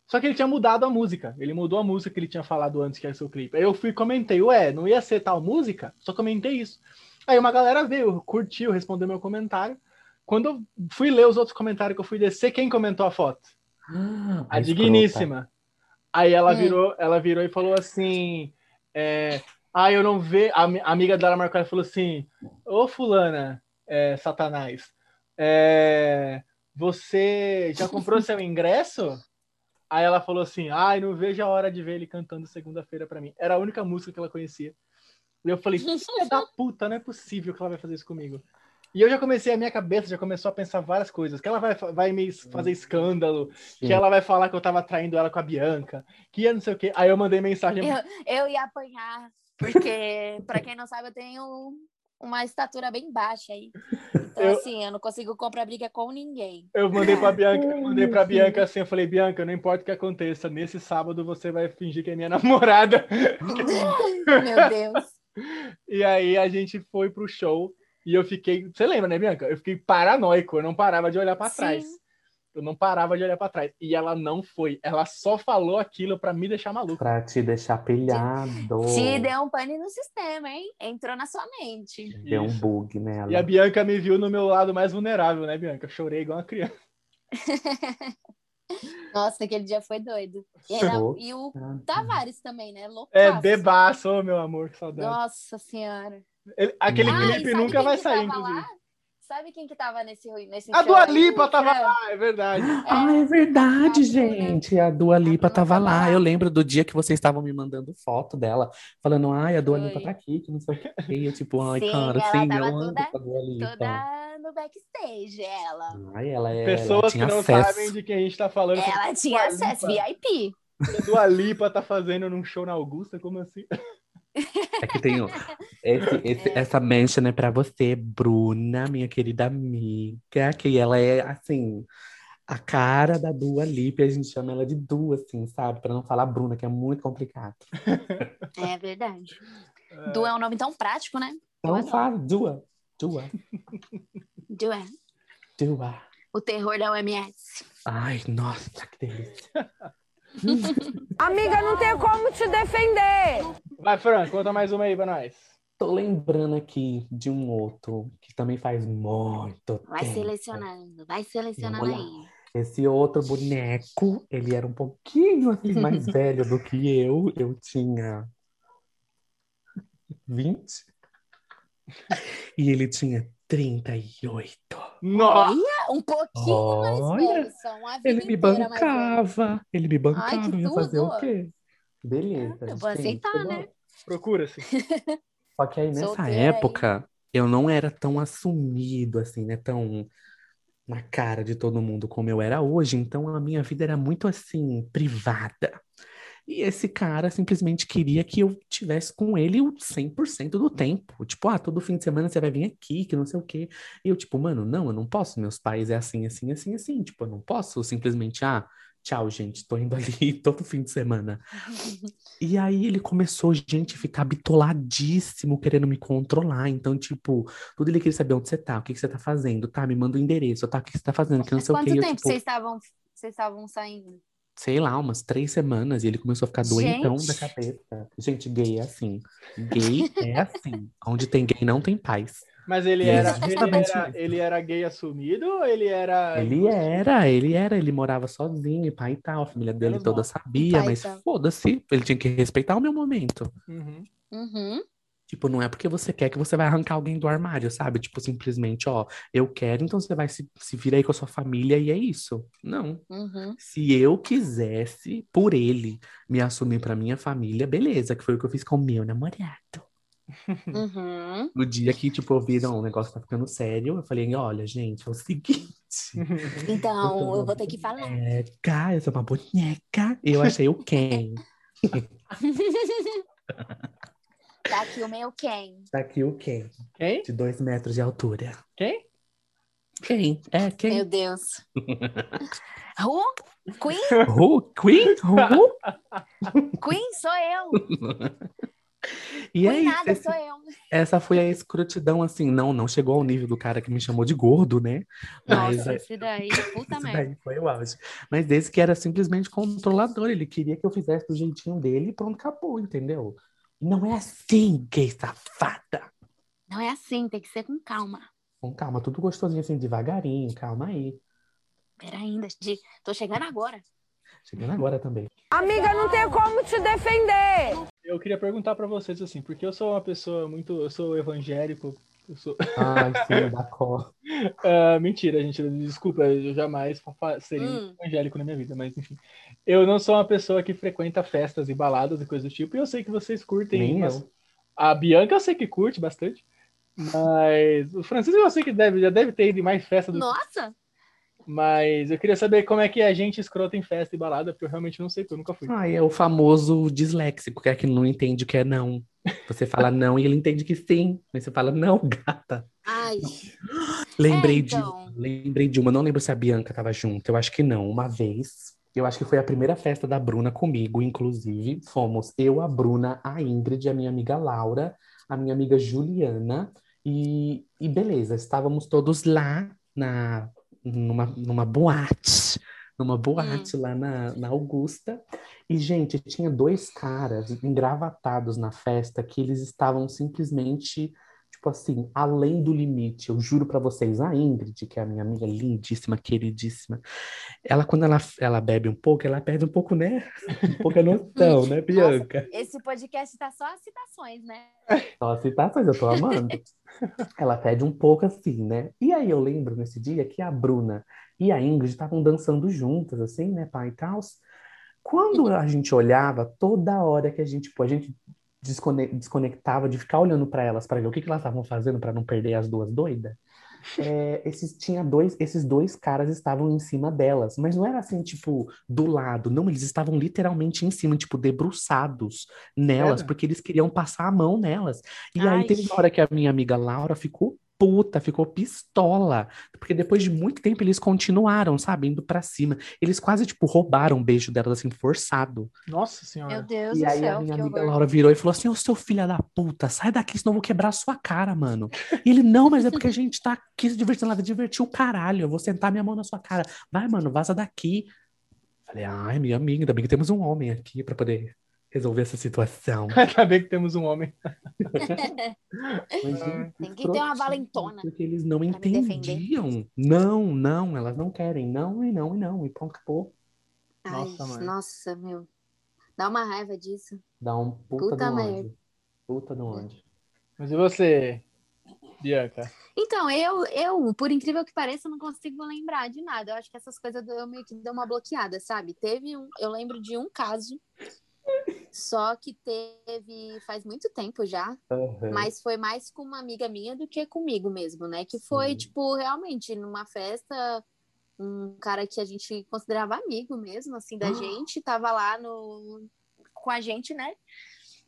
Só que ele tinha mudado a música. Ele mudou a música que ele tinha falado antes que era seu clipe. Aí eu fui e comentei, ué, não ia ser tal música? Só comentei isso. Aí uma galera veio, curtiu, respondeu meu comentário. Quando eu fui ler os outros comentários que eu fui descer, quem comentou a foto? A
escrota.
digníssima. Aí ela
Hum.
virou, ela virou e falou assim: é, Ah, eu não vejo. A, a amiga dela marcou e falou assim: Ô fulana, é, Satanás, é, você já comprou seu ingresso? Aí ela falou assim: Ai, não vejo a hora de ver ele cantando segunda-feira pra mim. Era a única música que ela conhecia. E eu falei: Filha da puta, não é possível que ela vai fazer isso comigo. E eu já comecei, a minha cabeça já começou a pensar várias coisas. Que ela vai, vai me fazer escândalo, que
Sim.
ela vai falar que eu tava traindo ela com a Bianca, que ia não sei o quê. Aí eu mandei mensagem.
Eu, eu ia apanhar, porque, pra quem não sabe, eu tenho uma estatura bem baixa aí. Então,
Eu-
assim, eu não consigo comprar briga com ninguém.
Eu mandei pra Bianca, eu mandei pra Bianca assim, eu falei, Bianca, não importa o que aconteça, nesse sábado você vai fingir que é minha namorada.
Meu Deus.
E aí a gente foi pro show e eu fiquei, você lembra, né, Bianca? Eu fiquei paranoico, eu não parava de olhar pra
Sim.
trás. Eu não parava de olhar pra trás. E ela não foi, ela só falou aquilo pra me deixar maluco.
Pra te deixar pilhado.
Te deu um pane no sistema, hein? Entrou na sua mente.
Deu um
Isso.
bug nela.
E a Bianca me viu no meu lado mais vulnerável, né, Bianca? Eu chorei igual uma criança.
Nossa, aquele dia foi doido. E,
Show.
e o Tavares também, né? Loucaço.
É bebaço, ô meu amor, que saudade.
Nossa senhora.
Ele- aquele
Ah,
clipe nunca vai sair, inclusive.
lá? Sabe quem que tava nesse, nesse
A
show
Dua
aí?
Lipa tava
É.
lá, é verdade.
Ah, é verdade, gente. A Dua Lipa tava
tava
lá. Eu lembro do dia que vocês estavam me mandando foto dela, falando, ai, a Dua Lipa
Foi.
tá aqui, que não sei o que. E eu, tipo, ai,
Sim,
cara,
ela
sim,
tava
eu amo
toda-
a Dua Lipa.
Toda no backstage, ela.
Ai, ela é. ela
Pessoas que
tinha
não
acesso.
sabem de quem a gente tá falando.
Ela tinha acesso. VIP.
A Dua Lipa tá fazendo num show na Augusta, como assim?
É que tem o- esse, esse-
É.
essa mention é pra você, Bruna, minha querida amiga, que ela é, assim, a cara da Dua Lipa, e a gente chama ela de Du, assim, sabe? Pra não falar Bruna, que é muito complicado.
É verdade. Du é um nome tão prático, né?
Então
adoro.
fala, Dua, Dua,
Du é
Dua.
o terror da OMS.
Ai, nossa, que delícia.
Amiga, não tem como te defender.
Vai, Fran, conta mais uma aí pra nós.
Tô lembrando aqui de um outro que também faz muito
Vai
tempo.
selecionando, vai selecionando
Vamos lá.
aí.
Esse outro boneco, ele era um pouquinho assim mais velho do que eu. Eu tinha 20 e ele tinha 38.
Nossa!
Olha, um pouquinho mais
Olha,
velho, a vida
Ele me
mais velho.
bancava, ele me bancava,
que
eu ia fazer o
tudo.
quê? Beleza.
Eu
a gente
vou aceitar,
que-
né?
Procura-se.
Só que aí nessa
Solteira aí.
época eu não era tão assumido assim, né? Tão na cara de todo mundo como eu era hoje. Então a minha vida era muito assim, privada. E esse cara simplesmente queria que eu tivesse com ele o 100% do tempo. Tipo, ah, todo fim de semana você vai vir aqui, que não sei o quê. E eu, tipo, mano, não, eu não posso. Meus pais é assim, assim, assim, assim. Tipo, eu não posso simplesmente, ah, tchau, gente, tô indo ali todo fim de semana. E aí ele começou, gente, a ficar bitoladíssimo, querendo me controlar. Então, tipo, tudo ele queria saber onde você tá, o que que você tá fazendo, tá? Me manda o endereço, tá? O que que você tá fazendo, que não
Mas
sei o
quanto
quê. Eu,
tempo
tipo,
vocês estavam vocês estavam saindo?
Sei lá, umas três semanas, e ele começou a ficar doentão da cabeça. Gente, gay é assim. Gay é assim. Onde tem gay não tem paz.
Mas ele
é
era, ele era, ele era gay assumido ou ele era.
Ele era, ele era, ele morava sozinho, pai e tal, a família dele toda sabia,
Pai
mas foda-se, ele tinha que respeitar o meu momento.
Uhum.
Uhum.
Tipo, não é porque você quer que você vai arrancar alguém do armário, sabe? Tipo, simplesmente, ó, eu quero, então você vai se, se vir aí com a sua família e é isso. Não.
Uhum.
Se eu quisesse, por ele, me assumir pra minha família, beleza, que foi o que eu fiz com o meu namorado.
Uhum.
No dia que, tipo, eu vi, não, o negócio tá ficando sério, eu falei, olha, gente, é o seguinte.
Então, eu vou ter que falar.
Cara, eu sou uma boneca. Eu achei o Ken.
Tá aqui o meu quem?
Tá aqui o Ken,
Quem?
de dois metros de altura.
Quem?
Quem? É, quem?
Meu Deus. Who? Queen?
Who? Queen? Who?
Queen sou eu.
E aí,
nada,
esse-
sou eu.
essa foi a escrotidão, assim, não, não chegou ao nível do cara que me chamou de gordo, né? Mas
Nossa,
é-
esse daí, puta merda.
daí foi o auge. Mas desse que era simplesmente controlador. Ele queria que eu fizesse do jeitinho dele e pronto, acabou, entendeu? Não é assim, gay safada.
Não é assim, tem que ser com calma.
Com calma, tudo gostosinho assim, devagarinho, calma aí.
Pera ainda, de... tô chegando agora.
Chegando agora também.
Amiga, não tem como te defender.
Eu queria perguntar pra vocês assim, porque eu sou uma pessoa muito, eu sou evangélico, sou
Ai, sim, da cor.
Ah, mentira, gente, desculpa, eu jamais seria
Hum.
evangélico na minha vida, mas enfim. Eu não sou uma pessoa que frequenta festas e baladas e coisas do tipo, e eu sei que vocês curtem.
Nem
mas-. A Bianca eu sei que curte bastante, mas o Francisco eu sei que deve, já deve ter ido em mais festa do que
Nossa!
Mas eu queria saber como é que é gente escrota em festa e balada, porque eu realmente não sei, porque eu nunca fui.
Ai, é o famoso disléxico, que é que não entende o que é não. Você fala não e ele entende que sim. Mas você fala, não, gata.
Ai,
Lembrei
É, então.
de, lembrei de uma, não lembro se a Bianca tava junto, eu acho que não, uma vez. Eu acho que foi a primeira festa da Bruna comigo, inclusive. Fomos eu, a Bruna, a Ingrid, a minha amiga Laura, a minha amiga Juliana. E, e beleza, estávamos todos lá na, numa, numa boate, numa boate lá na, na Augusta. E, gente, tinha dois caras engravatados na festa que eles estavam simplesmente tipo assim, além do limite. Eu juro pra vocês, a Ingrid, que é a minha amiga lindíssima, queridíssima, ela, quando ela, ela bebe um pouco, ela perde um pouco, né? Um pouco a noção, né, Bianca?
esse podcast tá só as citações, né?
Só citações, eu tô amando. Ela pede um pouco assim, né? E aí eu lembro nesse dia que a Bruna e a Ingrid estavam dançando juntas, assim, né, pai e tal. Quando a gente olhava, toda hora que a gente, tipo, a gente desconectava de ficar olhando para elas para ver o que que elas estavam fazendo para não perder as duas doidas. é, esses tinha dois, esses dois caras estavam em cima delas, mas não era assim, tipo, do lado, não, eles estavam literalmente em cima, tipo, debruçados nelas,
Sério?
porque eles queriam passar a mão nelas. E aí
Ai.
teve uma hora que a minha amiga Laura ficou puta, ficou pistola, porque depois de muito tempo eles continuaram, sabe, indo pra cima. Eles quase, tipo, roubaram um beijo delas, assim, forçado.
Nossa
Meu
senhora.
Deus
E
do
aí a
céu,
minha
que
amiga
horror.
Laura virou e falou assim: Ô seu filho da puta, sai daqui, senão eu vou quebrar a sua cara, mano. E ele, não, mas é porque a gente tá aqui se divertindo. Ela vai divertir o caralho, eu vou sentar minha mão na sua cara. Vai, mano, vaza daqui. Falei, ai, minha amiga, ainda bem que temos um homem aqui pra poder resolver essa situação.
Ainda bem que temos um homem.
Mas, gente,
Tem que ter uma valentona
Porque eles não entendiam. Não, não, elas não querem. Não e não e não. E pronto, acabou.
Ai,
Nossa, mãe.
nossa, meu. Dá uma raiva disso.
Dá um puta,
Puta
do
merda.
ódio. Puta do ódio.
Mas e você, Bianca?
Então, eu, eu, por incrível que pareça, não consigo lembrar de nada. Eu acho que essas coisas eu meio que deu uma bloqueada, sabe? Teve um, eu lembro de um caso, só que teve faz muito tempo já,
Aham.
mas foi mais com uma amiga minha do que comigo mesmo, né? Que foi,
Sim.
tipo, realmente numa festa, um cara que a gente considerava amigo mesmo, assim, da
Ah.
gente, tava lá no com a gente, né?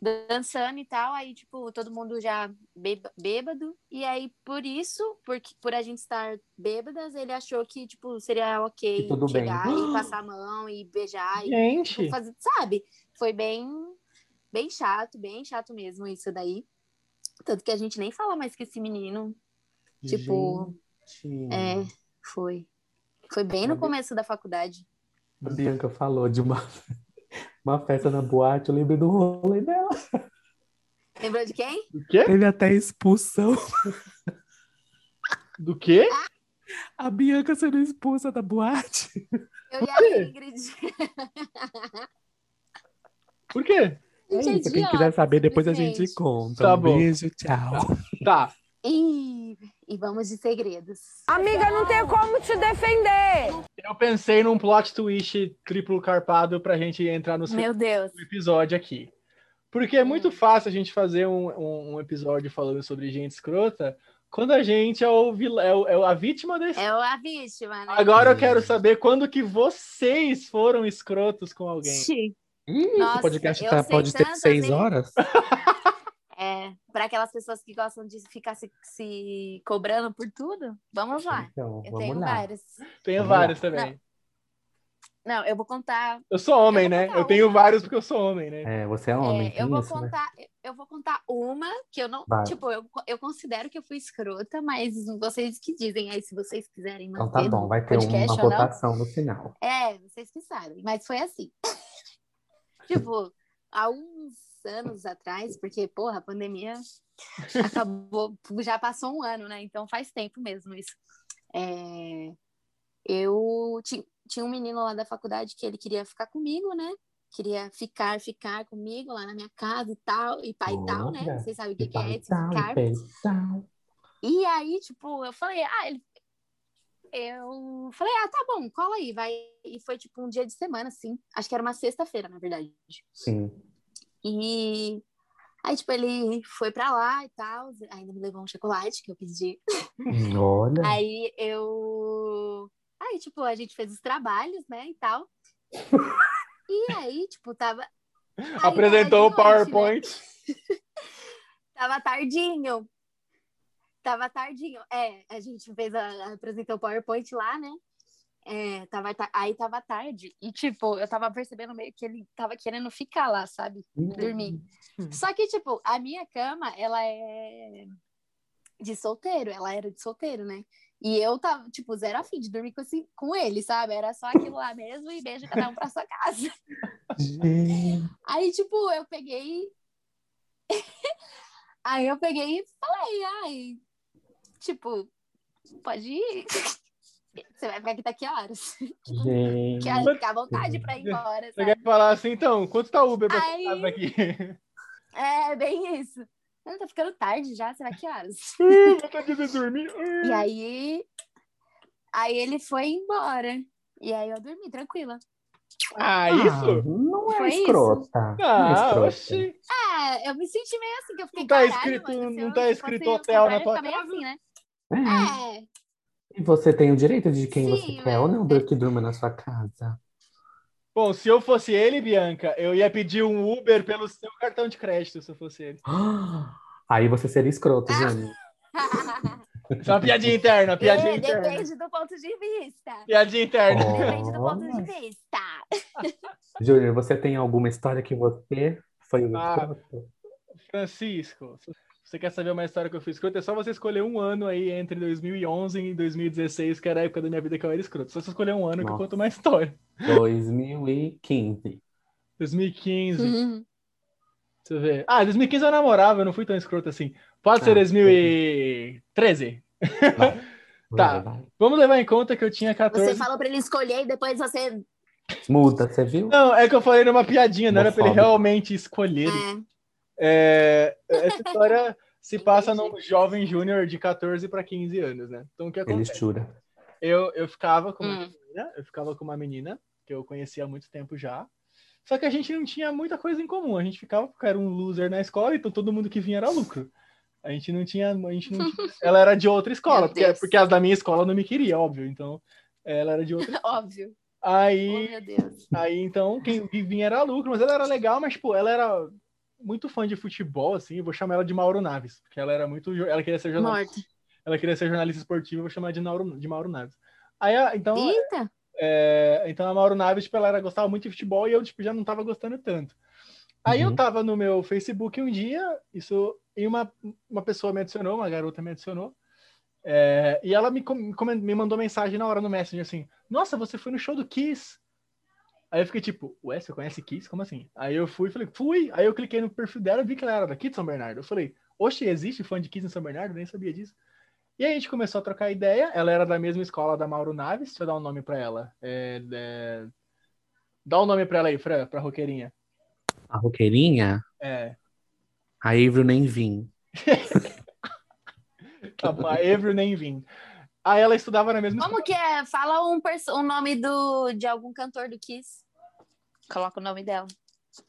Dançando e tal, aí, tipo, todo mundo já bêba- bêbado, e aí, por isso, porque, por a gente estar bêbadas, ele achou que, tipo, seria ok
tudo bem.
chegar e passar a mão e beijar e
Gente,
Tipo, fazer, sabe? Foi bem, bem chato, bem chato mesmo isso daí. Tanto que a gente nem fala mais com esse menino. Tipo,
Gente.
é, foi. Foi bem no começo da faculdade.
A Bianca falou de uma, uma festa na boate, eu lembrei do rolê dela.
Lembrou de quem?
do quê?
Teve até expulsão.
Do quê?
A Bianca sendo expulsa da boate.
Eu e a Ingrid.
Por quê?
É isso, quem quiser saber, depois a gente conta.
Tá
um
bom.
beijo, tchau.
Tá.
E, e vamos de segredos.
Amiga, não tem como te defender.
Eu pensei num plot twist triplo carpado pra gente entrar no
Meu Deus.
segundo episódio aqui. Porque é muito fácil a gente fazer um, um, um episódio falando sobre gente escrota quando a gente é, o vil... é, o- é a vítima desse.
É a vítima, né?
Agora eu quero saber quando que vocês foram escrotos com alguém.
Ixi.
Ih,
Nossa,
esse podcast tá- pode ter seis
hein?
horas?
É, para aquelas pessoas que gostam de ficar se, se cobrando por tudo, vamos lá.
Então,
Eu
vamos
tenho
lá.
vários.
Tenho
Vamos lá.
vários também.
Não, eu vou contar.
Eu sou homem,
Eu
né? Eu tenho vários porque eu sou homem, né?
É, você é homem,
É, eu vou
isso, né?
contar, eu vou contar uma que eu não,
Vai.
tipo, eu, eu considero que eu fui escrota, mas vocês que dizem aí se vocês quiserem
Então
manter
tá bom, vai ter uma
não.
votação no final.
É, vocês que sabem, mas foi assim. Tipo, há uns anos atrás, porque, porra, a pandemia acabou, já passou um ano, né? Então faz tempo mesmo isso. É, eu ti- tinha um menino lá da faculdade que ele queria ficar comigo, né? Queria ficar, ficar comigo lá na minha casa e tal, e pai e tal, né? Vocês sabem o que,
E
que é esse
e
ficar.
peitão.
E aí, tipo, eu falei, ah, ele. Eu falei, ah, tá bom, cola aí, vai. E foi tipo um dia de semana, assim. Acho que era uma sexta-feira, na verdade.
Sim.
E aí, tipo, ele foi pra lá e tal. Ainda me levou um chocolate que eu pedi.
Hum, Olha.
Aí eu. Aí, tipo, a gente fez os trabalhos, né, e tal. E aí, tipo, tava. Aí
Apresentou o
de noite, né?
PowerPoint.
Tava tardinho. Tava tardinho. É, a gente fez a, apresentou o PowerPoint lá, né? É, tava, ta- aí tava tarde. E, tipo, eu tava percebendo meio que ele tava querendo ficar lá, sabe? Dormir.
Hum.
Só que, tipo, a minha cama, ela é de solteiro. Ela era de solteiro, né? E eu tava, tipo, zero afim de dormir com, esse, com ele, sabe? Era só aquilo lá mesmo e beijo cada um pra sua casa. Aí, tipo, eu peguei. Aí eu peguei e falei, ai, tipo, pode ir. Você vai ficar aqui daqui a horas.
gente.
Quer ficar à vontade pra ir embora,
Você
sabe?
quer falar assim, então, quanto tá o Uber pra
Aí-
casa daqui?
É, bem isso. Não, tá ficando tarde já, você vai que horas?
Vontade de dormir.
E aí. Aí ele foi embora. E aí eu dormi tranquila.
Ah,
Ah,
isso?
não é
Foi isso.
escrota. não é
Ah, oxi.
É, eu me senti meio assim, que eu fiquei.
Não tá
"Caralho,
escrito-
mano, se
não tá escrito hotel na tua casa?
assim, né?
É.
É.
E você tem o direito de quem
Sim,
você quer ou não
mas-
que durma na sua casa.
Bom, se eu fosse ele, Bianca, eu ia pedir um Uber pelo seu cartão de crédito, se eu fosse ele.
Aí você seria escroto,
Ah.
Jane.
Isso é uma piadinha interna, piadinha
É,
interna.
depende do ponto de vista.
Piadinha interna.
Oh.
Depende do ponto de vista.
Júnior, você tem alguma história que você foi o
Ah.
escroto?
Francisco, você quer saber uma história que eu fui escroto, é só você escolher um ano aí entre 2011 e 2016, que era a época da minha vida que eu era escroto. Só você escolher um ano que eu
Nossa.
conto uma história.
2015.
2015,
Uhum.
deixa eu ver. Ah, 2015 eu namorava, eu não fui tão escroto assim. Pode ser
Ah,
2013.
Vai,
Tá.
vai.
Vamos levar em conta que eu tinha 14.
Você falou pra ele escolher e depois você.
Muda, você viu?
Não, é que eu falei numa piadinha, não era pra ele realmente escolher.
É,
É, essa história se passa num jovem júnior de 14 para 15 anos, né? Então o que
Ele
acontece?
jura.
Eu, eu ficava com uma
Hum.
menina, eu ficava com uma menina que eu conhecia há muito tempo já. Só que a gente não tinha muita coisa em comum. A gente ficava porque era um loser na escola, então todo mundo que vinha era lucro. A gente não tinha, a gente não tinha... ela era de outra escola, porque, porque as da minha escola não me queria, óbvio. Então, ela era de outra.
óbvio. Oh,
Aí,
meu Deus.
Aí, então, quem vinha era lucro, mas ela era legal, mas, tipo, ela era muito fã de futebol, assim, eu vou chamar ela de Mauro Naves, porque ela era muito, ela queria ser jornalista,
Morta.
ela queria ser jornalista esportiva, eu vou chamar de Mauro, de Mauro Naves. Aí, então,
Eita!
é, então a Mauro Naves, tipo, ela era, gostava muito de futebol e eu, tipo, já não tava gostando tanto. Aí eu
Uhum.
tava no meu Facebook um dia, isso, e uma, uma pessoa me adicionou, uma garota me adicionou, é, e ela me, me mandou mensagem na hora no Messenger assim: Nossa, você foi no show do Kiss. Aí eu fiquei tipo, ué, você conhece Kiss? Como assim? Aí eu fui, falei, fui. Aí eu cliquei no perfil dela e vi que ela era daqui de São Bernardo. Eu falei, oxe, existe fã de Kiss em São Bernardo? Nem sabia disso. E aí a gente começou a trocar ideia. Ela era da mesma escola da Mauro Naves. Deixa eu dar um nome pra ela. É, é... Dá um nome pra ela aí, Fran, pra roqueirinha.
A roqueirinha,
É.
a Avril nem vim.
Tá bom, a Avril nem vim. Aí ela estudava na mesma
Como que é? Fala um, um nome do, de algum cantor do Kiss. Coloca o nome dela.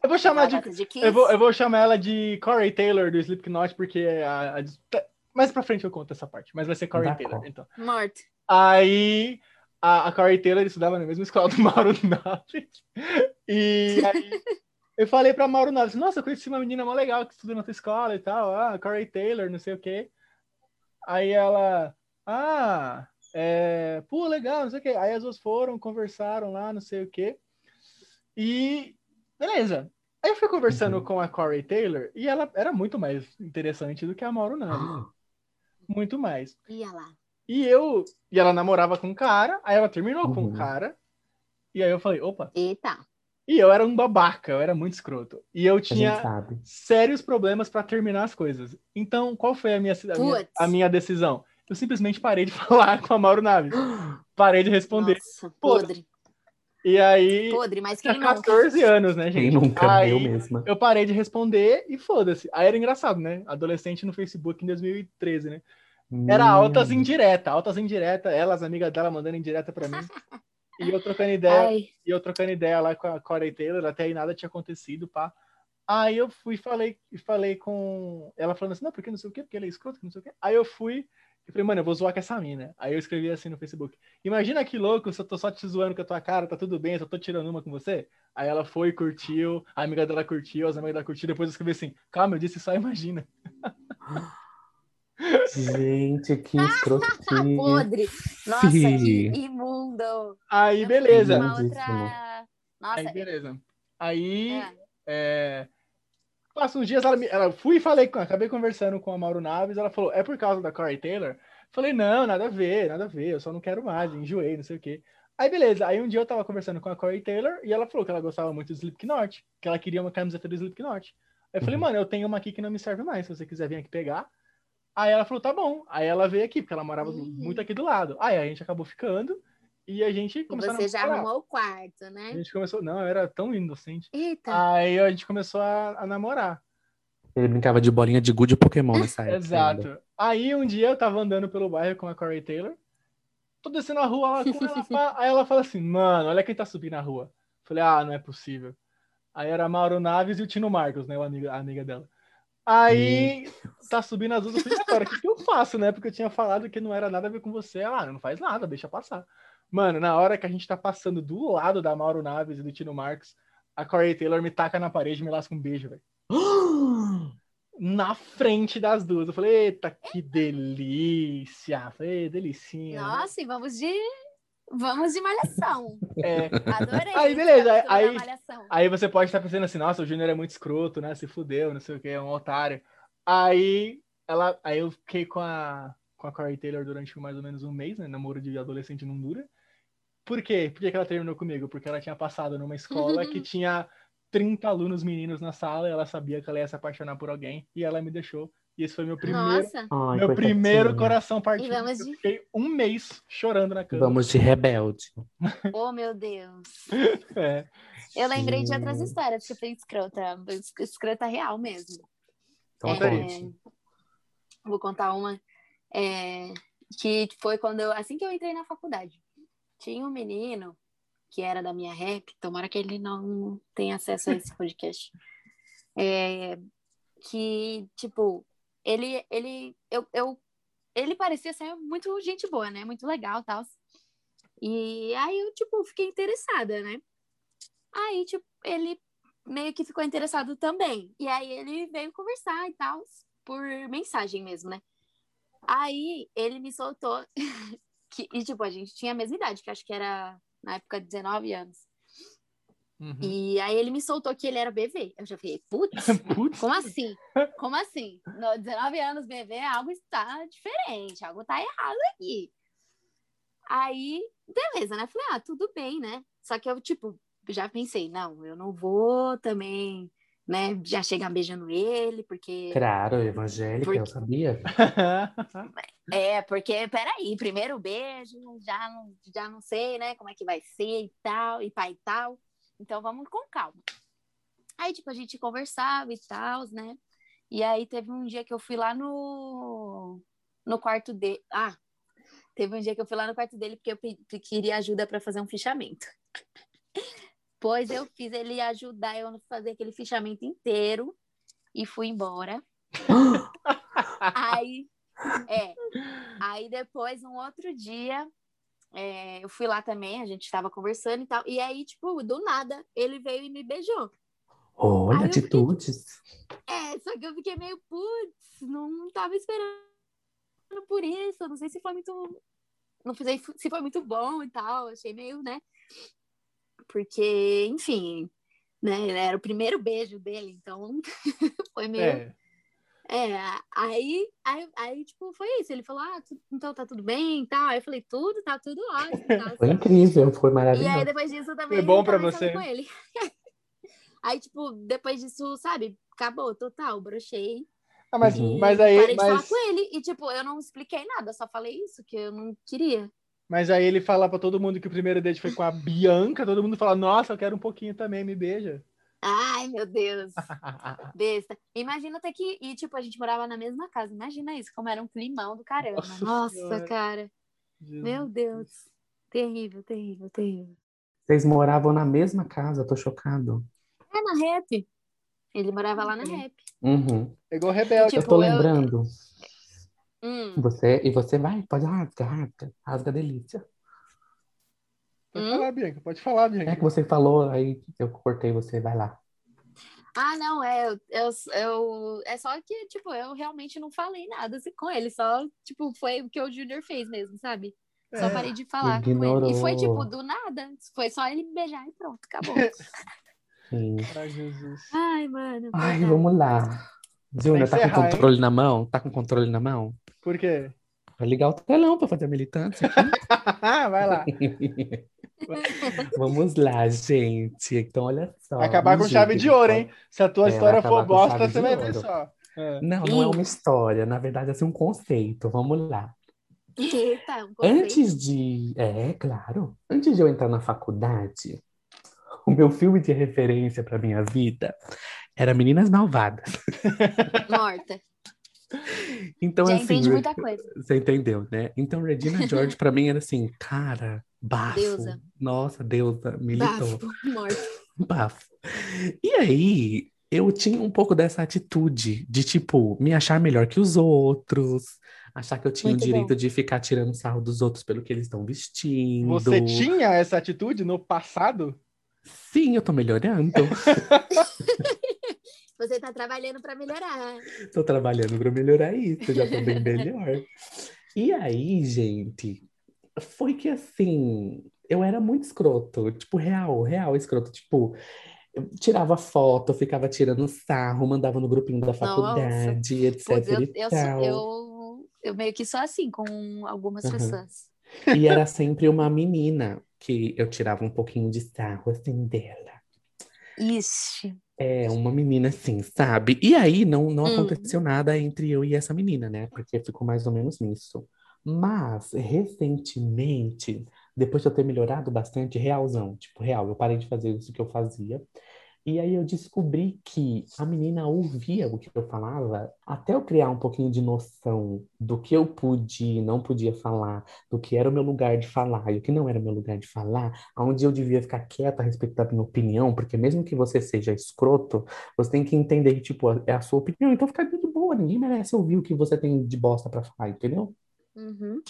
Eu vou chamar
Ela
de.
de?
Eu vou, eu vou chamar ela de Corey Taylor do Slipknot, porque a, a- mais pra frente eu conto essa parte, mas vai ser Corey
Tá
Taylor,
bom.
então.
Morto.
Aí a, a Corey Taylor estudava na mesma escola do Mauro Naves. E aí eu falei pra Mauro Naves, nossa, eu conheci uma menina mó legal que estuda na tua escola e tal, ah, Corey Taylor, não sei o quê. Aí ela, ah, é, pô, legal, não sei o quê. Aí as duas foram, conversaram lá, não sei o quê. E, beleza. Aí eu fui conversando
Uhum.
com a Corey Taylor e ela era muito mais interessante do que a Mauro Naves. Muito mais.
Ia lá.
E eu, e ela namorava com um cara, aí ela terminou com o
Uhum.
cara. E aí eu falei, opa.
Eita.
E eu era um babaca, eu era muito escroto. E eu tinha sérios problemas para terminar as coisas. Então, qual foi a minha, a minha, a minha decisão? Eu simplesmente parei de falar com a Mauro Naves. Parei de responder.
Nossa, podre.
E aí,
Podre, mas quem
tinha
nunca?
14 anos, né,
Quem
gente?
nunca?
Aí,
Eu mesma.
eu parei de responder e foda-se. Aí era engraçado, né? Adolescente no Facebook em 2013, né? Era
Hum.
altas indireta, altas indireta, elas, amiga dela, mandando indireta pra mim. E eu trocando ideia,
Ai,
e eu trocando ideia lá com a Corey Taylor, até aí nada tinha acontecido, pá. Aí eu fui e falei, e falei com ela falando assim, não, porque não sei o quê, porque ele é escroto, que não sei o quê. Aí eu fui e falei, mano, eu vou zoar com essa mina. Aí eu escrevi assim no Facebook, imagina que louco, se eu tô só te zoando com a tua cara, tá tudo bem, eu só tô tirando uma com você. Aí ela foi, curtiu, a amiga dela curtiu, as amigas dela curtiram, depois eu escrevi assim, calma, eu disse só imagina.
Gente, que escrotinho.
podre. Nossa, que imundo.
Aí,
Eu
beleza.
outra... Nossa,
Aí, beleza. Aí,
é.
é, passa uns dias, ela, me- ela fui e falei, com- acabei conversando com a Mauro Naves, ela falou, é por causa da Corey Taylor? Falei, não, nada a ver, nada a ver, eu só não quero mais, enjoei, não sei o quê. Aí, beleza, aí um dia eu tava conversando com a Corey Taylor e ela falou que ela gostava muito do Slipknot, que ela queria uma camiseta do Slipknot. Aí eu falei,
Uhum.
mano, eu tenho uma aqui que não me serve mais, se você quiser vir aqui pegar. Aí ela falou, tá bom. Aí ela veio aqui, porque ela morava muito aqui do lado. Aí a gente acabou ficando e a gente
E
começou a
você já
namorar.
arrumou o quarto,
A
né?
gente começou, não, eu era tão inocente.
Eita.
Aí a gente começou a, a namorar.
Ele brincava de bolinha de gude e Pokémon nessa época. ainda.
Exato. Aí um dia eu tava andando pelo bairro com a Corey Taylor. Tô descendo a rua lá com ela. Aí ela fala assim, mano, olha quem tá subindo a rua. Falei, ah, não é possível. Aí era a Mauro Naves e o Tino Marcos, né? A amiga, a amiga dela. Aí tá subindo as duas. Eu falei, agora, o que, que eu faço, né? Porque eu tinha falado que não era nada a ver com você. Ah, não faz nada, deixa passar. Mano, na hora que a gente tá passando do lado da Mauro Naves e do Tino Marcos, a Corey Taylor me taca na parede e me lasca um beijo, velho. Na frente das duas. Eu falei, eita, que delícia. Falei, delicinha. né?
Nossa, e vamos de... Vamos de malhação.
É.
Adorei.
Aí, beleza, aí-. Aí você pode estar pensando assim, nossa, o Júnior é muito escroto, né? Se fudeu, não sei o que, é um otário. Aí ela, aí eu fiquei com a, com a Corey Taylor durante mais ou menos um mês, né? Namoro de adolescente não dura. Por quê? Por que, ela terminou comigo? Porque ela tinha passado numa escola que tinha 30 alunos meninos na sala, e ela sabia que ela ia se apaixonar por alguém, e ela me deixou. E esse foi meu primeiro,
Nossa.
Ai,
meu
coitadinha.
primeiro coração partido.
E vamos
Eu
de-
fiquei um mês chorando na cama.
Vamos de rebelde.
Oh, meu Deus.
É.
Eu lembrei de outras
Sim.
histórias que eu fui escrota. Escrota real mesmo.
Então, conte.
Vou contar uma. é, que foi quando eu, assim que eu entrei na faculdade. Tinha um menino que era da minha rap, tomara que ele não tenha acesso a esse podcast. É, que, tipo, ele, ele, eu, eu, ele parecia ser muito gente boa, né? Muito legal tal. E aí eu, tipo, fiquei interessada, né? Aí, tipo, ele meio que ficou interessado também. E aí ele veio conversar e tal, por mensagem mesmo, né? Aí ele me soltou que, e, tipo, a gente tinha a mesma idade, que acho que era na época 19 anos.
Uhum.
E aí ele me soltou que ele era BV. Eu já falei, putz, como assim? Como assim? No 19 anos, BV, algo está diferente, algo tá errado aqui. Aí, beleza, né? Falei, ah, tudo bem, né? Só que eu, tipo, já pensei, não, eu não vou também, né, já chegar beijando ele, porque.
Claro, evangélica,
Porque-
eu sabia.
É, porque, peraí, primeiro beijo, já não, já não sei, né, como é que vai ser e tal, e pai e tal. Então vamos com calma. Aí, tipo, a gente conversava e tal, né? E aí teve um dia que eu fui lá no, no quarto dele. Ah, teve um dia que eu fui lá no quarto dele porque eu queria ajuda para fazer um fichamento. Pois eu fiz ele ajudar eu a fazer aquele fichamento inteiro e fui embora. Aí, é. Aí depois, um outro dia, é, eu fui lá também, a gente estava conversando e tal. E aí, tipo, do nada, ele veio e me beijou.
Olha,
Aí fiquei-
atitudes.
É, só que eu fiquei meio, putz, não, não tava esperando por isso. Não sei se foi muito. Não sei se foi muito bom e tal. Achei meio, né? Porque, enfim, né? Era o primeiro beijo dele, então foi meio.
É.
É, aí, aí, aí, tipo, foi isso. Ele falou, ah, tu- então tá tudo bem e tal. Aí eu falei, tudo, tá tudo ótimo. tal.
Foi incrível, foi
E aí,
maravilhoso.
depois disso, eu também
Foi bom pra você?
com ele. aí, tipo, depois disso, sabe? Acabou, total, brochei.
Ah, mas,
Uhum.
mas aí,
parei de
mas,
falar com ele. E, tipo, eu não expliquei nada, só falei isso, que eu não queria.
Mas aí ele fala pra todo mundo que o primeiro date foi com a Bianca, todo mundo fala, nossa, eu quero um pouquinho também, me beija.
Ai, meu Deus. Besta. Imagina ter que. E, tipo, a gente morava na mesma casa. Imagina isso, como era um climão do caramba.
Nossa
Nossa,
Senhora.
cara.
Jesus.
Meu Deus. Terrível, terrível, terrível.
Vocês moravam na mesma casa, eu tô chocado.
É na rap. Ele morava lá na rap.
Uhum.
É igual rebelde.
eu
Tipo,
tô
eu-
lembrando.
Hum.
Você, e você vai, pode rasga, rasga, rasga delícia.
Pode
Hum?
falar, Bianca, pode falar,
É
Bianca.
que você falou, aí eu cortei você, vai lá.
Ah, não, é, eu, eu, eu- é só que, tipo, eu realmente não falei nada assim, com ele, só, tipo, foi o que o Junior fez mesmo, sabe? Só
É.
parei de falar com ele. E foi,
Ignorou.
tipo, do nada, foi só ele me beijar e pronto, acabou.
Sim.
Ai, Jesus.
Ai, mano.
Ai,
verdade.
vamos lá. Júnior, tá com
hein?
controle na mão? Tá com controle na mão?
Por quê?
Vai ligar o telão pra fazer a militância aqui.
Vai lá.
Vamos lá, gente. Então, olha só.
Vai acabar com chave de ouro, hein? Se a tua
É,
história for bosta, você vai ver só. É.
Não, não é uma história. Na verdade, é assim, um conceito. Vamos lá.
Eita, um conceito.
Antes de. É, claro. Antes de eu entrar na faculdade, o meu filme de referência para minha vida era Meninas Malvadas.
Morta.
Então,
Já
assim,
entendi muita coisa.
você entendeu, né? Então, Regina George, para mim, era assim, cara, bafo.
Deusa.
Nossa, deusa, militou.
Bafo, morta.
Bafo. E aí, eu tinha um pouco dessa atitude de, tipo, me achar melhor que os outros, achar que eu tinha
Muito
o direito
bom.
de ficar tirando sarro dos outros pelo que eles estão vestindo.
Você tinha essa atitude no passado?
Sim, eu tô melhorando.
Você tá trabalhando pra melhorar.
Tô trabalhando para melhorar isso, já tô bem melhor. E aí, gente, foi que assim, eu era muito escroto, tipo, real, real escroto, tipo, eu tirava foto, ficava tirando sarro, mandava no grupinho da faculdade, etc
Putz, eu,
e
eu,
tal.
eu, eu meio que sou assim com algumas
Uhum.
pessoas.
E era sempre uma menina que eu tirava um pouquinho de sarro, assim, dela.
Ixi.
É, uma menina assim, sabe? E aí não, não
Hum.
aconteceu nada entre eu e essa menina, né? Porque ficou mais ou menos nisso. Mas, recentemente, depois de eu ter melhorado bastante, realzão, tipo, real, eu parei de fazer isso que eu fazia. E aí eu descobri que a menina ouvia o que eu falava, até eu criar um pouquinho de noção do que eu podia e não podia falar, do que era o meu lugar de falar e o que não era o meu lugar de falar, onde eu devia ficar quieta a respeito da minha opinião, porque mesmo que você seja escroto, você tem que entender que, tipo, é a sua opinião, então fica de boa, ninguém merece ouvir o que você tem de bosta pra falar, entendeu?
Uhum.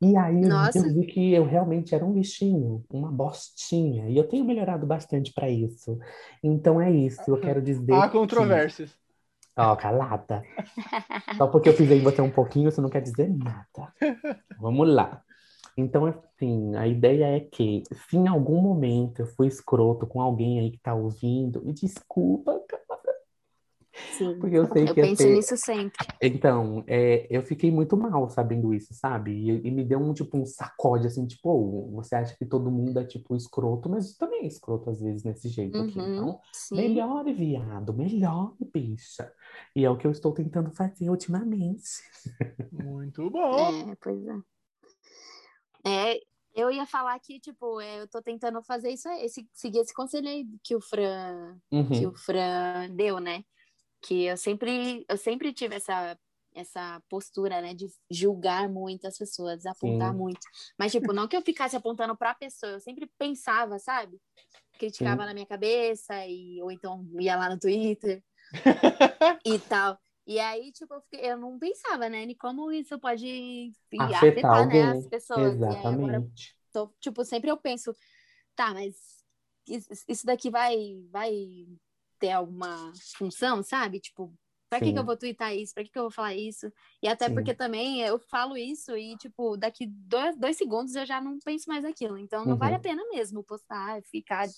E aí eu,
Nossa.
eu vi que eu realmente era um bichinho, uma bostinha, e eu tenho melhorado bastante pra isso. Então é isso, eu quero dizer
Há
que-
controvérsias.
Ó, calada. Só porque eu pisei em você um pouquinho, isso não quer dizer nada. Vamos lá. Então, assim, a ideia é que, se em algum momento eu fui escroto com alguém aí que tá ouvindo, me desculpa, cara,
Sim.
porque eu sei
Eu
que ia
penso
ser-
nisso sempre.
Então, é, eu fiquei muito mal sabendo isso, sabe? E, e me deu um, tipo, um sacode, assim, tipo, "Ô, você acha que todo mundo é, tipo, escroto, mas também é escroto às vezes nesse jeito aqui.
Uhum.
Então,
Sim.
Melhore, viado, melhore, bicha. E é o que eu estou tentando fazer ultimamente.
Muito bom.
É, pois é. É, eu ia falar que, tipo, é, eu tô tentando fazer isso, esse, seguir esse conselho aí que o Fran, que
Uhum.
o Fran deu, né? Que eu sempre, eu sempre tive essa, essa postura, né, de julgar muito as pessoas, apontar
Sim.
muito. Mas, tipo, não que eu ficasse apontando pra pessoa, eu sempre pensava, sabe? Criticava
Sim.
na minha cabeça, e, ou então ia lá no Twitter e tal. E aí, tipo, eu, fiquei- eu não pensava, né, como isso pode
Afetar
afetar, né, as pessoas. E aí, agora
Exatamente.
tô, tipo, sempre eu penso, tá, mas isso, isso daqui vai, vai ter alguma função, sabe? Tipo, pra que,
Sim.
que eu vou twittar isso? Pra que, que eu vou falar isso? E até
Sim.
porque também eu falo isso e, tipo, daqui dois, dois segundos eu já não penso mais naquilo. Então não
Uhum.
vale a pena mesmo postar, ficar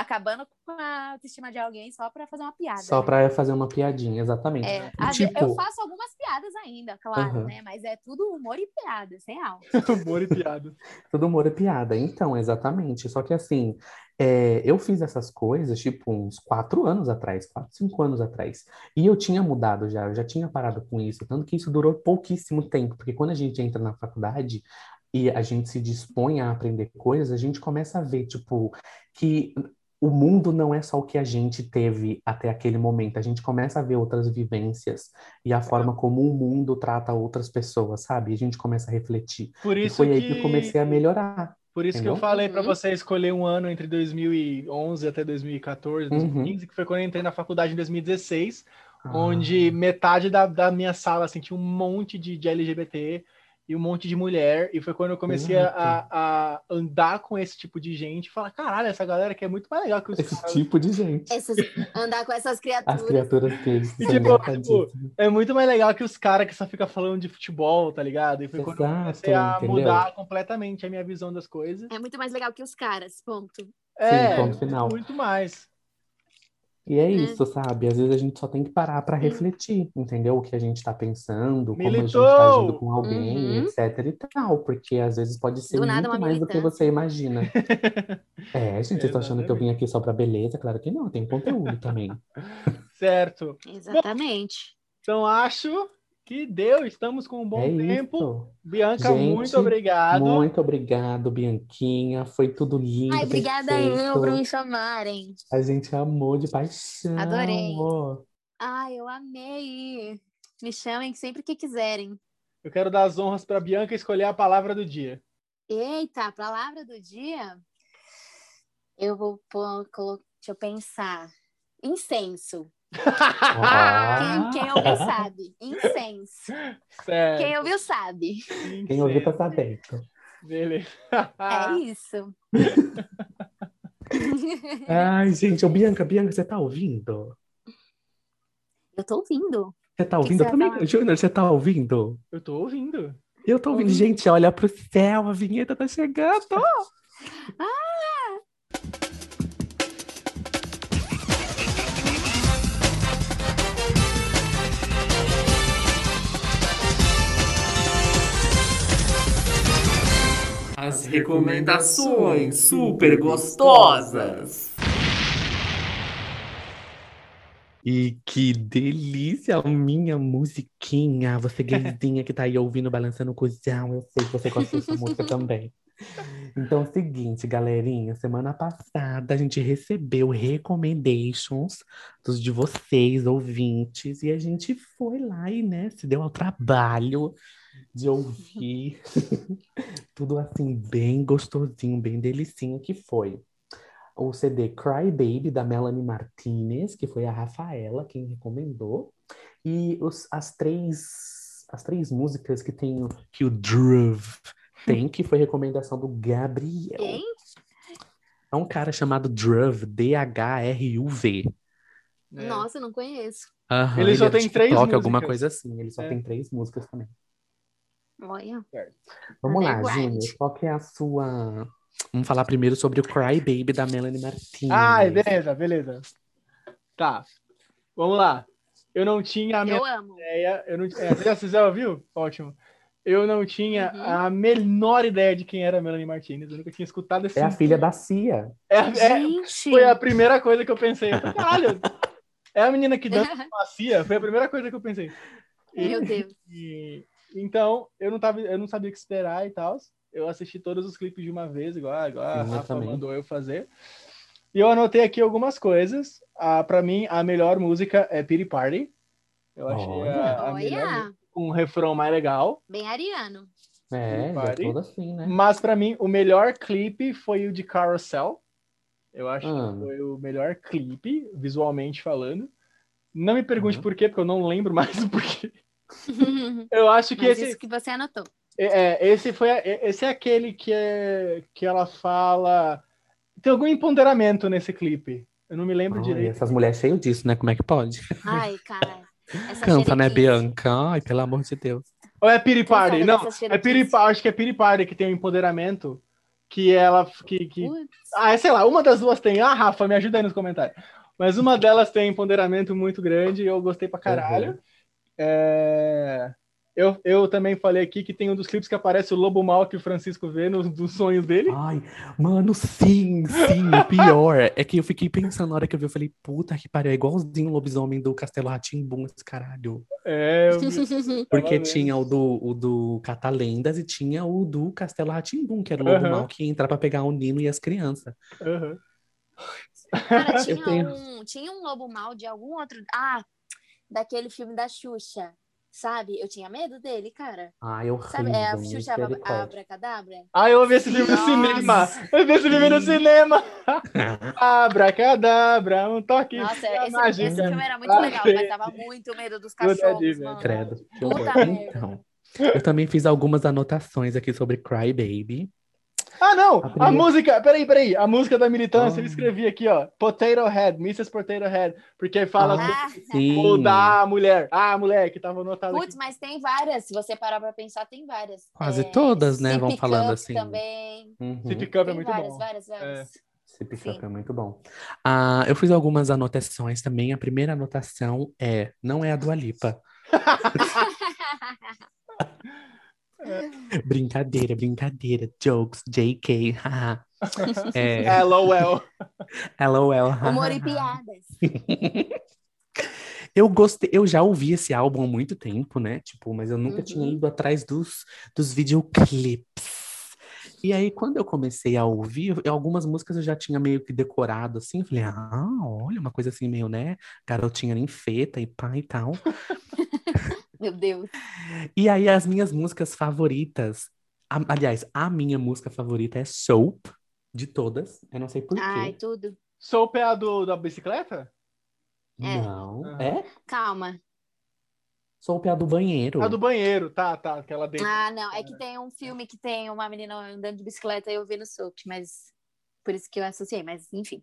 acabando com a autoestima de alguém só pra fazer uma piada.
Só
né?
pra fazer uma piadinha, exatamente.
É, ve-
tipo-
eu faço algumas piadas ainda, claro,
Aham.
né? Mas é tudo humor e piada, sem real.
Humor e piada.
Todo humor é piada. Então, exatamente. Só que assim, é, eu fiz essas coisas, tipo, uns quatro anos atrás, quatro, cinco anos atrás. E eu tinha mudado já, eu já tinha parado com isso. Tanto que isso durou pouquíssimo tempo, porque quando a gente entra na faculdade e a gente se dispõe a aprender coisas, a gente começa a ver, tipo, que o mundo não é só o que a gente teve até aquele momento. A gente começa a ver outras vivências e a forma como o mundo trata outras pessoas, sabe? E a gente começa a refletir.
Por
E
isso
foi aí
que
que eu comecei a melhorar.
Por isso que eu
Entendeu?
falei pra
Uhum.
você escolher um ano entre 2011 até 2014,
Uhum.
2015, que foi quando eu entrei na faculdade em 2016,
Ah.
onde metade da, da minha sala assim, tinha um monte de, de LGBT e um monte de mulher, e foi quando eu comecei a,
Exato.
a andar com esse tipo de gente e falar, caralho, essa galera aqui é muito mais legal que os
Esse
caras.
tipo de gente.
Essas- andar com essas
As
criaturas.
criaturas que
E, tipo,
engraçadíssimas.
É muito mais legal que os caras que só ficam falando de futebol, tá ligado? E foi quando eu
Exato,
comecei a
entendeu?
mudar completamente a minha visão das coisas.
É muito mais legal que os caras, ponto.
É,
ponto final.
muito mais.
E é
Né?
isso, sabe? Às vezes a gente só tem que parar pra
Sim.
refletir, entendeu? O que a gente tá pensando, como a gente
Militou!
tá agindo com alguém,
Uhum.
etc e tal. Porque às vezes pode ser
Do
muito mais do que você imagina. É, gente, vocês estão achando que eu vim aqui só pra beleza? Claro que não, tem conteúdo também.
Certo.
Exatamente.
Então acho que deu. Estamos com um bom
é
tempo.
isso.
Bianca,
Gente,
muito obrigado.
Muito obrigado, Bianquinha. Foi tudo lindo,
Ai, obrigada eu por me chamarem.
A gente amou de paixão.
Adorei. Ai, eu amei. Me chamem sempre que quiserem.
Eu quero dar as honras para Bianca escolher a palavra do dia.
Eita, a palavra do dia? Eu vou pôr, colo- deixa eu pensar. Incenso. Quem, quem ouviu sabe. Incenso.
Certo.
Quem ouviu sabe.
Quem ouviu tá sabendo.
Beleza.
É isso.
Ai, gente, ô Bianca, Bianca, você tá ouvindo?
Eu tô ouvindo.
Você tá
que
ouvindo?
você
também? Júnior, você tá ouvindo?
Eu tô ouvindo.
Eu tô ouvindo.
Ouvindo.
Gente, olha pro céu, a vinheta tá chegando.
As recomendações super gostosas.
E que delícia, minha musiquinha. Você gayzinha que tá aí ouvindo, balançando o cuzão. Eu sei que você gosta dessa música também. Então é o seguinte, galerinha. Semana passada a gente recebeu recommendations dos de vocês, ouvintes. E a gente foi lá e, né, se deu ao trabalho de ouvir tudo assim, bem gostosinho, bem delicinho que foi o CD Cry Baby, da Melanie Martinez, que foi a Rafaela quem recomendou. E os, as, três, as três músicas que, tem, o- que o Druv tem, que foi recomendação do Gabriel.
Quem?
É um cara chamado Druv, D-H-R-U-V.
É.
Nossa, não conheço.
Aham,
Ele só
é
tem três
TikTok, alguma
músicas.
coisa assim. Ele só
É.
tem três músicas também.
Olha.
Vamos lá. Júnior. Qual que é a sua... Vamos falar primeiro sobre o Cry Baby da Melanie Martinez.
Ai, beleza, beleza. Tá. Vamos lá. Eu não tinha a
Eu
menor
amo.
ideia. Eu não, é, você já- ouviu? Ótimo. Eu não tinha
Uhum.
a menor ideia de quem era a Melanie Martinez. Eu nunca tinha escutado esse
É a filha da Cia.
É, é-
Gente.
foi a primeira coisa que eu pensei. Eu falei, Caralho, é a menina que dança com a Cia? Foi a primeira coisa que eu pensei. E-
Meu Deus.
e- então, eu não, tava, eu não sabia o que esperar e tal. Eu assisti todos os clipes de uma vez, igual, igual a Rafa mandou eu fazer. E eu anotei aqui algumas coisas. Ah, para mim, a melhor música é Pity Party. Eu achei
Olha.
a, a melhor um refrão mais legal.
Bem ariano.
É, já
Pare.
toda assim, né?
Mas para mim, o melhor clipe foi o de Carousel. Eu acho
Ah.
que foi o melhor clipe, visualmente falando. Não me pergunte
Uhum.
por quê, porque eu não lembro mais o porquê. Eu acho que
Mas
esse,
isso que você anotou.
É, esse foi esse é aquele que é que ela fala tem algum empoderamento nesse clipe. Eu não me lembro
Ai,
direito.
essas mulheres cheias disso, né? Como é que pode?
Ai, cara. Essa
Canta, né. Bianca? Ai, pelo amor de Deus.
Ou é Piri Party?
Cansada
Não, é Piri
xerequice.
Party, acho que é Piri Party que tem o empoderamento. Que ela. Que, que...
Putz.
Ah, sei lá, uma das duas tem. Ah, Rafa, me ajuda aí nos comentários. Mas uma delas tem empoderamento muito grande e eu gostei pra caralho.
Uhum.
É, Eu, eu também falei aqui que tem um dos clipes que aparece o lobo mal que o Francisco vê nos dos sonhos dele.
Ai, mano, sim, sim. O pior é que eu fiquei pensando na hora que eu vi, eu falei, puta que pariu, é igualzinho o lobisomem do Castelo Ratimbum, esse caralho.
É, eu.
Porque tinha o do, o do Catalendas e tinha o do Castelo Ratimbum, que era o lobo
Aham.
mal que ia entrar pra pegar o Nino e as crianças.
Aham.
Cara, tinha,
tenho-
um, tinha um lobo mal de algum outro. Ah, daquele filme da Xuxa. Sabe? Eu tinha medo dele, cara.
Ai,
Sabe? É a Xuxa. Abracadabra.
Ah, eu vi esse filme no
Nossa.
cinema. Eu vi esse filme no cinema. Abracadabra, um toque.
Nossa, esse, esse filme era muito
Ah,
legal, mas dava muito medo dos cachorros, mano.
Credo,
Puta.
Então, eu também fiz algumas anotações aqui sobre Cry Baby.
Ah, não!
A
A, música, peraí, peraí. A música da militância,
Ah.
eu escrevi aqui, ó. Potato Head, Mrs. Potato Head. Porque fala
Ah,
do-
Sim.
o da mulher. Ah, mulher que tava anotada
Putz,
aqui.
mas tem várias. Se você parar pra pensar, tem várias.
Quase
É,
todas, né, vão falando assim.
Também.
Uhum.
Sip Cup é muito
várias,
bom.
várias, várias.
Sip
Sim.
Cup é muito bom. Ah, eu fiz algumas anotações também. A primeira anotação é, não é a Dua Lipa. Brincadeira, brincadeira. Jokes, JK. haha. é,
LOL.
LOL.
Humor e piadas.
Eu gostei, eu já ouvi esse álbum há muito tempo, né? Tipo, mas eu nunca
Uhum.
tinha ido atrás dos, dos videoclipes. E aí, quando eu comecei a ouvir, algumas músicas eu já tinha meio que decorado, assim. Falei, ah, olha, uma coisa assim meio, né? Garotinha ninfeta e pá e tal.
Meu Deus.
E aí, as minhas músicas favoritas, a- aliás, a minha música favorita é Soap, de todas. Eu não sei por
Ai, tudo.
Soap é a do, da bicicleta?
É.
Não.
Aham.
É?
Calma.
Soap é a do banheiro.
A do banheiro, tá, tá. Aquela dentro.
Ah, não. É que tem um filme que tem uma menina andando de bicicleta e eu vi no Soap, mas. Por isso que eu associei, mas enfim.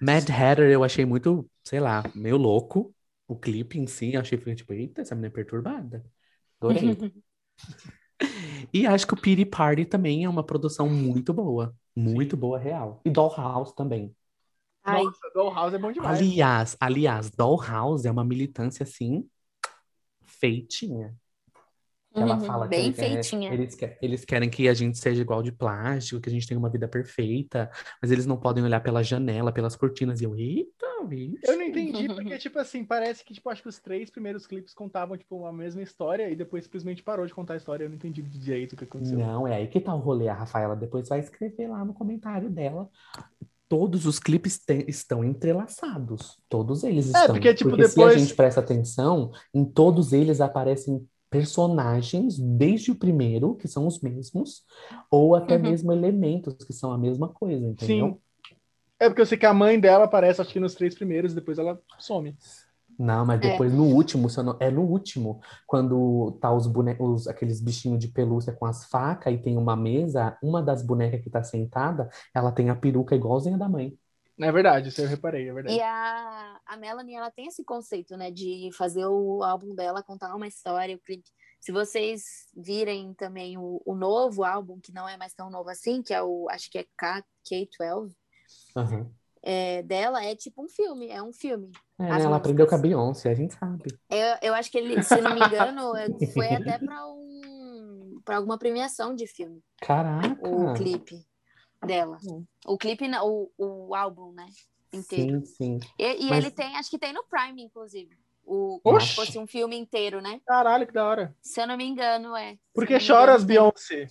Mad Hatter eu achei muito, sei lá, meio louco. O clipe em si, eu achei foi tipo, eita, essa menina é perturbada. Adorei. e acho que o Pity Party também é uma produção muito boa. Muito boa, real. E Dollhouse também.
Ai,
Nossa, Dollhouse é bom demais.
Aliás, aliás, Dollhouse é uma militância assim, feitinha. Ela
uhum,
fala
bem
que é-
feitinha.
eles, eles querem que a gente seja igual de plástico, que a gente tenha uma vida perfeita, mas eles não podem olhar pela janela, pelas cortinas. E eu, eita, bicho.
Eu não entendi, porque, tipo assim, parece que, tipo, acho que os três primeiros clipes contavam, tipo, a mesma história e depois simplesmente parou de contar a história. Eu não entendi direito o que aconteceu.
Não, é aí que tá o rolê. A Rafaela depois vai escrever lá no comentário dela. Todos os clipes te- estão entrelaçados. Todos eles
É,
estão.
porque, tipo,
se a
depois-
gente presta atenção, em todos eles aparecem personagens, desde o primeiro, que são os mesmos, ou até
Uhum.
mesmo elementos que são a mesma coisa, entendeu?
Sim. É porque eu sei que a mãe dela aparece, acho que nos três primeiros, depois ela some.
Não, mas
É.
depois no último, se eu não- é no último, quando tá os bonecos, aqueles bichinhos de pelúcia com as facas e tem uma mesa, uma das bonecas que tá sentada, ela tem a peruca igualzinha da mãe.
É verdade, isso eu reparei, é verdade.
E a, a Melanie, ela tem esse conceito, né, de fazer o álbum dela, contar uma história, o clipe. Se vocês virem também o, o novo álbum, que não é mais tão novo assim, que é o, acho que é K, K12,
Aham.
é, dela, é tipo um filme, é um filme.
É, ela
músicas.
aprendeu com a Beyoncé, a gente sabe.
Eu, eu acho que ele, se não me engano, é- foi até para um, para alguma premiação de filme,
Caraca!
o clipe dela. O clipe, não, o, o álbum, né, inteiro.
Sim, sim.
E, e
Mas-
ele tem, acho que tem no Prime, inclusive. O, como se fosse um filme inteiro, né?
Caralho, que da hora.
Se eu não me engano, é.
Por que choras. Beyoncé?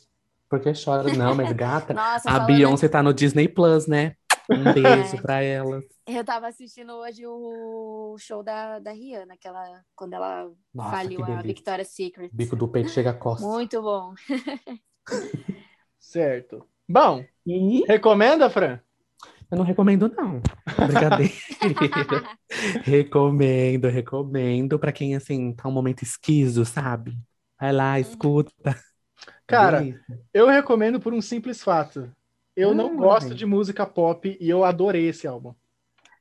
Porque chora. Não, mas gata,
Nossa,
a Beyoncé tá no Disney Plus, né? Um beijo
É.
pra ela.
Eu tava assistindo hoje o show da, da Rihanna, que ela, quando ela
Nossa,
faliu a. Victoria's Secret.
Bico do peito chega a costa.
Muito bom.
Certo. Bom,
E
recomenda, Fran?
eu não recomendo, não. Brincadeira. recomendo, recomendo pra quem, assim, tá um momento esquiso, sabe? Vai lá, escuta.
Cara,
Delícia.
Eu recomendo por um simples fato. Eu não
Ah,
gosto
bem.
de música pop e eu adorei esse álbum.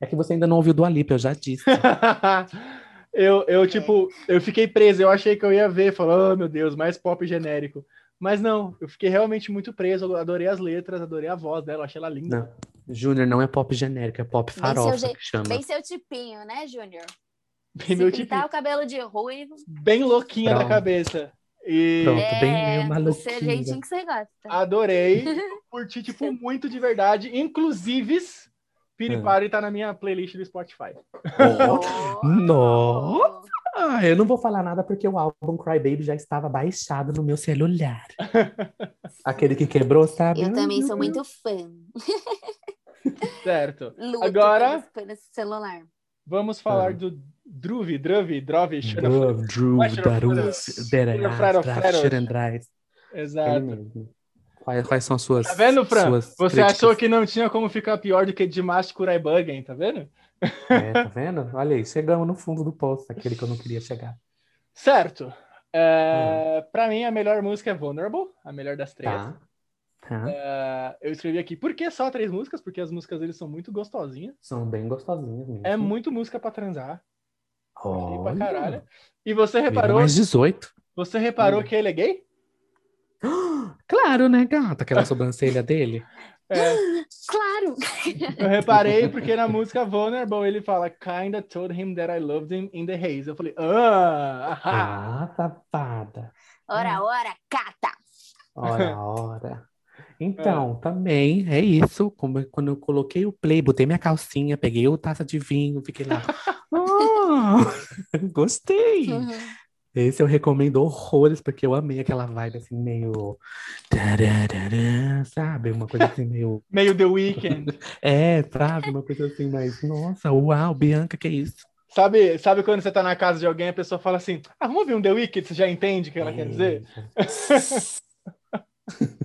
É que você ainda não ouviu do Alipa, eu já disse.
eu, eu, tipo, eu fiquei preso, eu achei que eu ia ver, falando, oh meu Deus, mais pop genérico. Mas não, eu fiquei realmente muito preso, eu adorei as letras, adorei a voz dela, achei ela linda.
Não. Júnior não é pop genérico, é pop
Bem
farofa
seu,
que chama.
bem seu tipinho, né, Júnior?
Bem
Se
meu
pintar
tipo,
o cabelo de ruivo.
bem louquinha da
Pronto.
cabeça. E
Pronto, bem
é,
meio
você é
maluquinha.
jeitinho que você gosta.
adorei, curti, tipo, muito de verdade. Inclusive, Piripari tá na minha playlist do Spotify.
Oh.
Nossa! Ah, eu não vou falar nada porque o álbum Cry Baby já estava baixado no meu celular. Aquele que quebrou, sabe?
Eu também sou
meu
muito fã.
Certo.
Luto
Agora-
pelo- celular.
Vamos falar
Ah.
do Druvi, Druvi, Drovi,
Drew, Drew,
Mas,
Daru,
Freros.
Derarás,
Frero,
Draf,
Freros.
Xerendrais. Ele
Exato.
Quais, quais são as suas.
Tá vendo, Fran?
suas
Você
críticas?
achou que não tinha como ficar pior do que Dimash Kuraibagen, tá vendo?
É, tá vendo? Olha aí, chegamos no fundo do poço, aquele que eu não queria chegar.
Certo. É, Pra mim, a melhor música é Vulnerable, a melhor das três.
Tá. Tá.
É, eu escrevi aqui, por que só três músicas? Porque as músicas deles são muito gostosinhas.
São bem gostosinhas mesmo.
É muito música pra transar. Gostei pra
Olha,
caralho. E você reparou,
mais 18.
você reparou
Hum.
que ele é gay?
Claro, né, gata? Aquela sobrancelha dele.
É,
Claro!
eu reparei porque na música Vulnerable ele fala Kinda told him that I loved him in the haze. Eu falei, ah.
Ah, safada.
Ora, ora, cata!
Ora, ora. Então, também é isso. Como, quando eu coloquei o play, botei minha calcinha, peguei o taça de vinho, fiquei lá. Ah, gostei.
Uhum.
Esse eu recomendo horrores, porque eu amei aquela vibe assim, meio. Sabe? Uma coisa assim, meio.
Meio The Weeknd.
É, sabe? Uma coisa assim, mais. Nossa, uau, Bianca, que isso?
Sabe, sabe quando você tá na casa de alguém, a pessoa fala assim, ah, vamos ouvir um The Weeknd, você já entende o que ela quer dizer?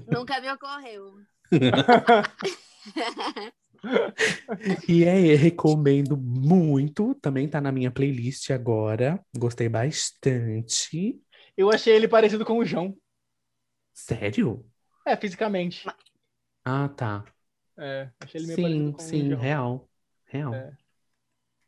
Nunca me ocorreu.
E aí, recomendo muito. Também tá na minha playlist agora. Gostei bastante.
Eu achei ele parecido com o João.
Sério?
É, fisicamente.
Ah, tá.
É, achei ele meio
Sim,
parecido com o
sim,
João.
real. Real.
É.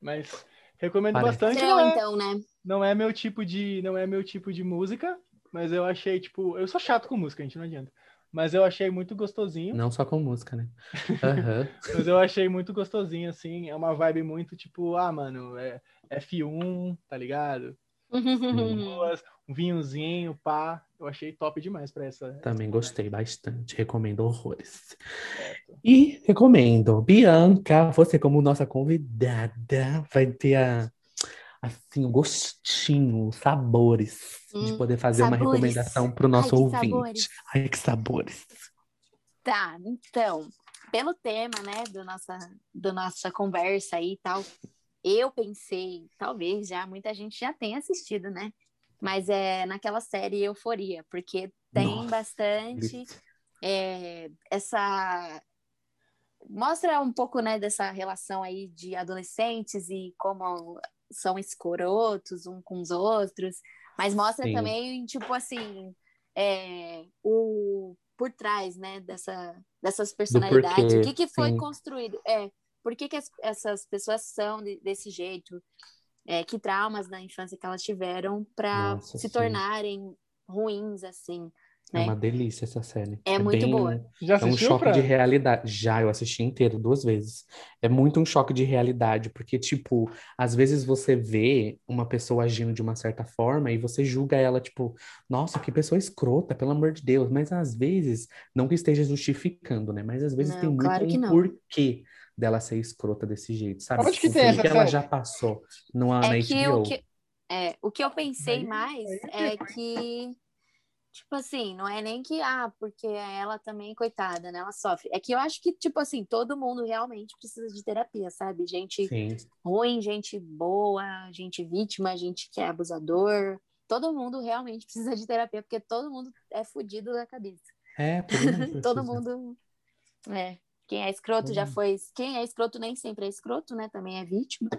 Mas recomendo
Parece.
bastante.
Seu,
Não é,
então, né?
não é meu tipo de, não é meu tipo de música, mas eu achei tipo, eu sou chato com música, a gente não adianta. Mas eu achei muito gostosinho.
Não só com música, né? Aham.
Mas eu achei muito gostosinho, assim. É uma vibe muito tipo, ah, mano, é F1, tá ligado? Um vinhozinho, pá. Eu achei top demais pra essa.
Também
essa
gostei bastante. Recomendo horrores. E recomendo, Bianca, você como nossa convidada vai ter a, assim, o gostinho, os sabores de
Hum,
poder fazer uma
sabores.
recomendação para o nosso
Ai, que
ouvinte.
sabores.
Ai, que sabores.
Tá, então, pelo tema, né, do nossa, do nossa conversa aí e tal, eu pensei, talvez já muita gente já tenha assistido, né? Mas é naquela série Euforia, porque tem
Nossa,
bastante é, essa mostra um pouco, né, dessa relação aí de adolescentes e como são escrotos um com os outros, mas mostra
Sim.
também, tipo assim, é, o por trás, né, dessa, dessas personalidades, o que, que foi
sim.
construído, é, por que, que as- essas pessoas são de- desse jeito, é, que traumas na infância que elas tiveram para se
sim.
tornarem ruins, assim,
É
né?
uma delícia essa série.
É muito boa.
Já
É um
assistiu,
choque
Fran?
de realidade. Já, eu assisti inteiro duas vezes. É muito um choque de realidade, porque, tipo, às vezes você vê uma pessoa agindo de uma certa forma e você julga ela, tipo, nossa, que pessoa escrota, pelo amor de Deus. Mas às vezes, não que esteja justificando, né? Mas às vezes
Não,
tem muito
claro que
um porquê dela ser escrota desse jeito, sabe?
Onde que
Tipo,
tem
o que
essa
ela já passou numa, na
É que
HBO.
o que, é, o que eu pensei mais
aí
é que, tipo assim, não é nem que, ah, porque ela também, coitada, né? Ela sofre. É que eu acho que, tipo assim, todo mundo realmente precisa de terapia, sabe? Gente
Sim,
ruim, gente boa, gente vítima, gente que é abusador. Todo mundo realmente precisa de terapia, porque todo mundo é fudido da cabeça.
é, todo mundo.
É. Quem é escroto
Todo
já foi. Quem é escroto nem sempre é escroto, né? Também é vítima.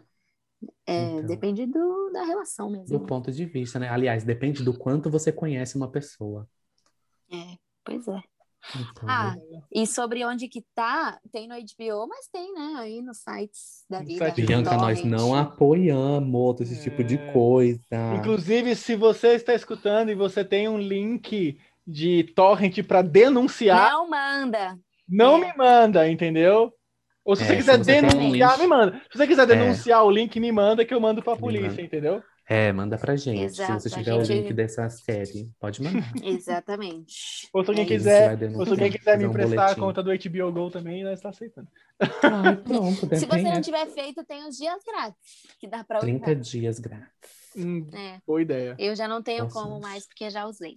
É,
Então.
Depende do, da relação
Do
mesmo.
ponto de vista, né? Aliás, depende do quanto você conhece uma pessoa.
É, pois é.
Então,
Ah, e sobre onde que tá, tem no HBO, mas tem, né? Aí nos sites da vida.
Bianca, nós não apoiamos esse tipo de
É.
coisa.
Inclusive, se você está escutando e você tem um link de torrent para denunciar,
Não manda.
não
É.
me manda, entendeu? Ou se
É,
você
se
quiser
você tem um
denunciar,
link-
me manda. Se você quiser
É.
denunciar o link, me manda que eu mando pra polícia,
manda.
entendeu?
É, manda pra gente.
Exato,
se você tiver o
gente-
link dessa série, pode mandar.
Exatamente.
Ou se alguém
É
quiser, ou se alguém quiser me
fazer um
emprestar a conta do HBO Go também, nós está aceitando.
Ai, pronto,
Se você não tiver feito, tem os dias grátis que dá pra
30
usar.
dias grátis.
Hum,
É,
boa ideia.
eu já não tenho
Nossa.
como mais porque já usei.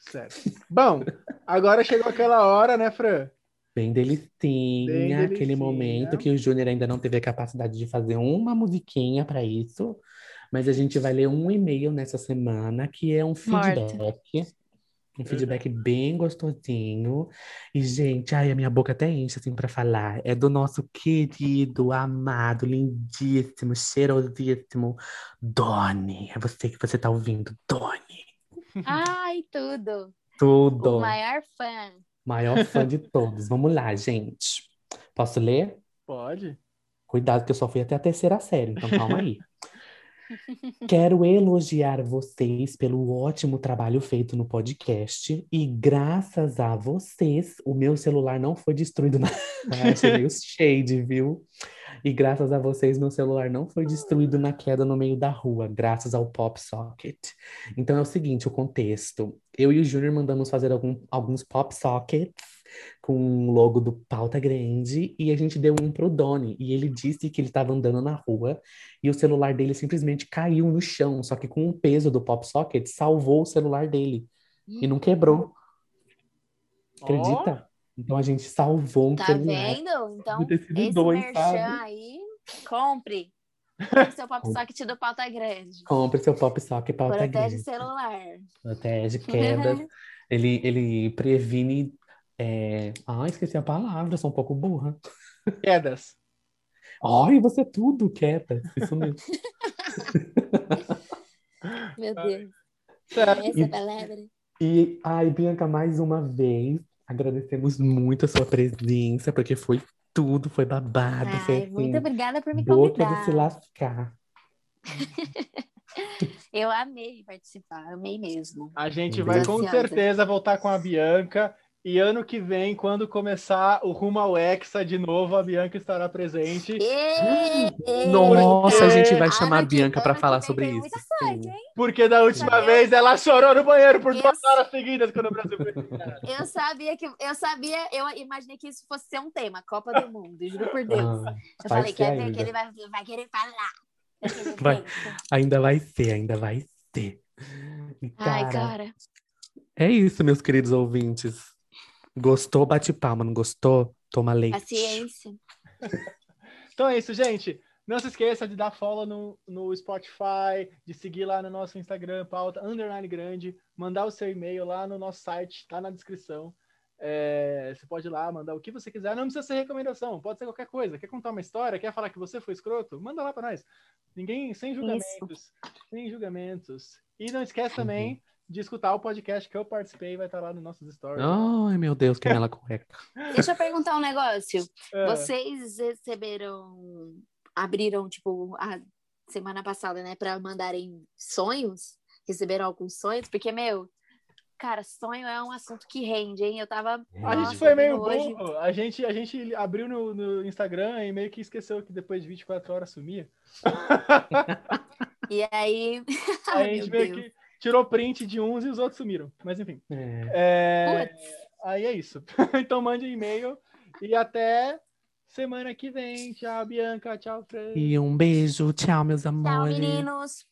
Certo. Bom, agora chegou aquela hora, né, Fran?
Bem delicinha,
Bem
aquele momento que o Júnior ainda não teve a capacidade de fazer uma musiquinha para isso, mas a gente vai ler um e-mail nessa semana que é um feedback, um feedback bem gostosinho. E gente, ai, a minha boca até enche assim para falar. É do nosso querido, amado, lindíssimo, cheirosíssimo Doni. É você que você tá ouvindo, Doni.
Ai, tudo.
Tudo.
O maior fã.
Maior fã de todos. Vamos lá, gente. Posso ler?
Pode.
Cuidado que eu só fui até a terceira série, então calma aí. Quero elogiar vocês pelo ótimo trabalho feito no podcast e graças a vocês o meu celular não foi destruído na achei meio shade, viu? E graças a vocês meu celular não foi destruído na queda no meio da rua, graças ao Pop Socket. Então é o seguinte, o contexto. Eu e o Júnior mandamos fazer algum- alguns Pop Sockets com o logo do Pauta Grande e a gente deu um pro Doni. E ele disse que ele estava andando na rua e o celular dele simplesmente caiu no chão, só que com o peso do Pop Socket salvou o celular dele e não quebrou. Acredita? Então a gente salvou um
Tá vendo? Então, esse
dois,
merchan
sabe?
aí, compre. Compre seu pop socket do pauta grande.
Compre seu Pop Socket Pauta
Protege
Grande.
o celular.
Protege quedas. ele, ele previne. É... Ah, esqueci a palavra, sou um pouco burra.
Quedas.
Ai, você é tudo quieta. Isso mesmo.
Meu Deus. Essa
E-
palavra.
E, ai, Bianca, mais uma vez, agradecemos muito a sua presença, porque foi tudo, foi babado, foi
Ai,
assim,
muito obrigada por me
boca de
convidar.
se lascar.
Eu amei participar, amei mesmo.
A gente vai com certeza voltar com a Bianca. E ano que vem, quando começar o Rumo ao Hexa de novo, a Bianca estará presente.
E-
Nossa, a gente vai
Ano
chamar a
que-
Bianca para
que
falar sobre isso.
Porque da última vez ela chorou no banheiro por
Eu-
duas horas seguidas quando o Brasil foi.
Eu sabia que eu sabia, eu imaginei que isso fosse ser um tema, Copa do Mundo, juro por Deus.
Ah,
eu falei, quer ver que ele vai, vai querer falar. Vai querer
Vai.
ver.
ainda vai ser, ainda vai ser. E,
Ai,
cara,
cara.
é isso, meus queridos ouvintes. Gostou, bate palma. Não gostou? Toma leite.
Paciência.
Então é isso, gente. Não se esqueça de dar follow no, no Spotify, de seguir lá no nosso Instagram, pauta underline grande, mandar o seu e-mail lá no nosso site, tá na descrição. É, você pode ir lá, mandar o que você quiser. Não precisa ser recomendação, pode ser qualquer coisa. Quer contar uma história? Quer falar que você foi escroto? Manda lá para nós. Ninguém, sem julgamentos. Sem julgamentos. E não esquece também de escutar o podcast que eu participei, vai estar lá nos nossos stories.
Ai, meu Deus, que mela cueca.
Deixa eu perguntar um negócio.
É.
Vocês receberam, abriram, tipo, a semana passada, né, pra mandarem sonhos? Receberam alguns sonhos? Porque, meu, cara, sonho é um assunto que rende, hein? Eu tava.
A
nossa,
gente foi meio
hoje.
burro. A gente, a gente abriu no, no Instagram e meio que esqueceu que depois de 24 horas sumia.
E aí.
Aí a gente meio
Deus.
que tirou print de uns e os outros sumiram. Mas enfim.
É.
É, aí é isso. então mande e-mail e até semana que vem. Tchau, Bianca. Tchau, Fran.
E um beijo. Tchau, meus
Tchau,
amores.
meninos.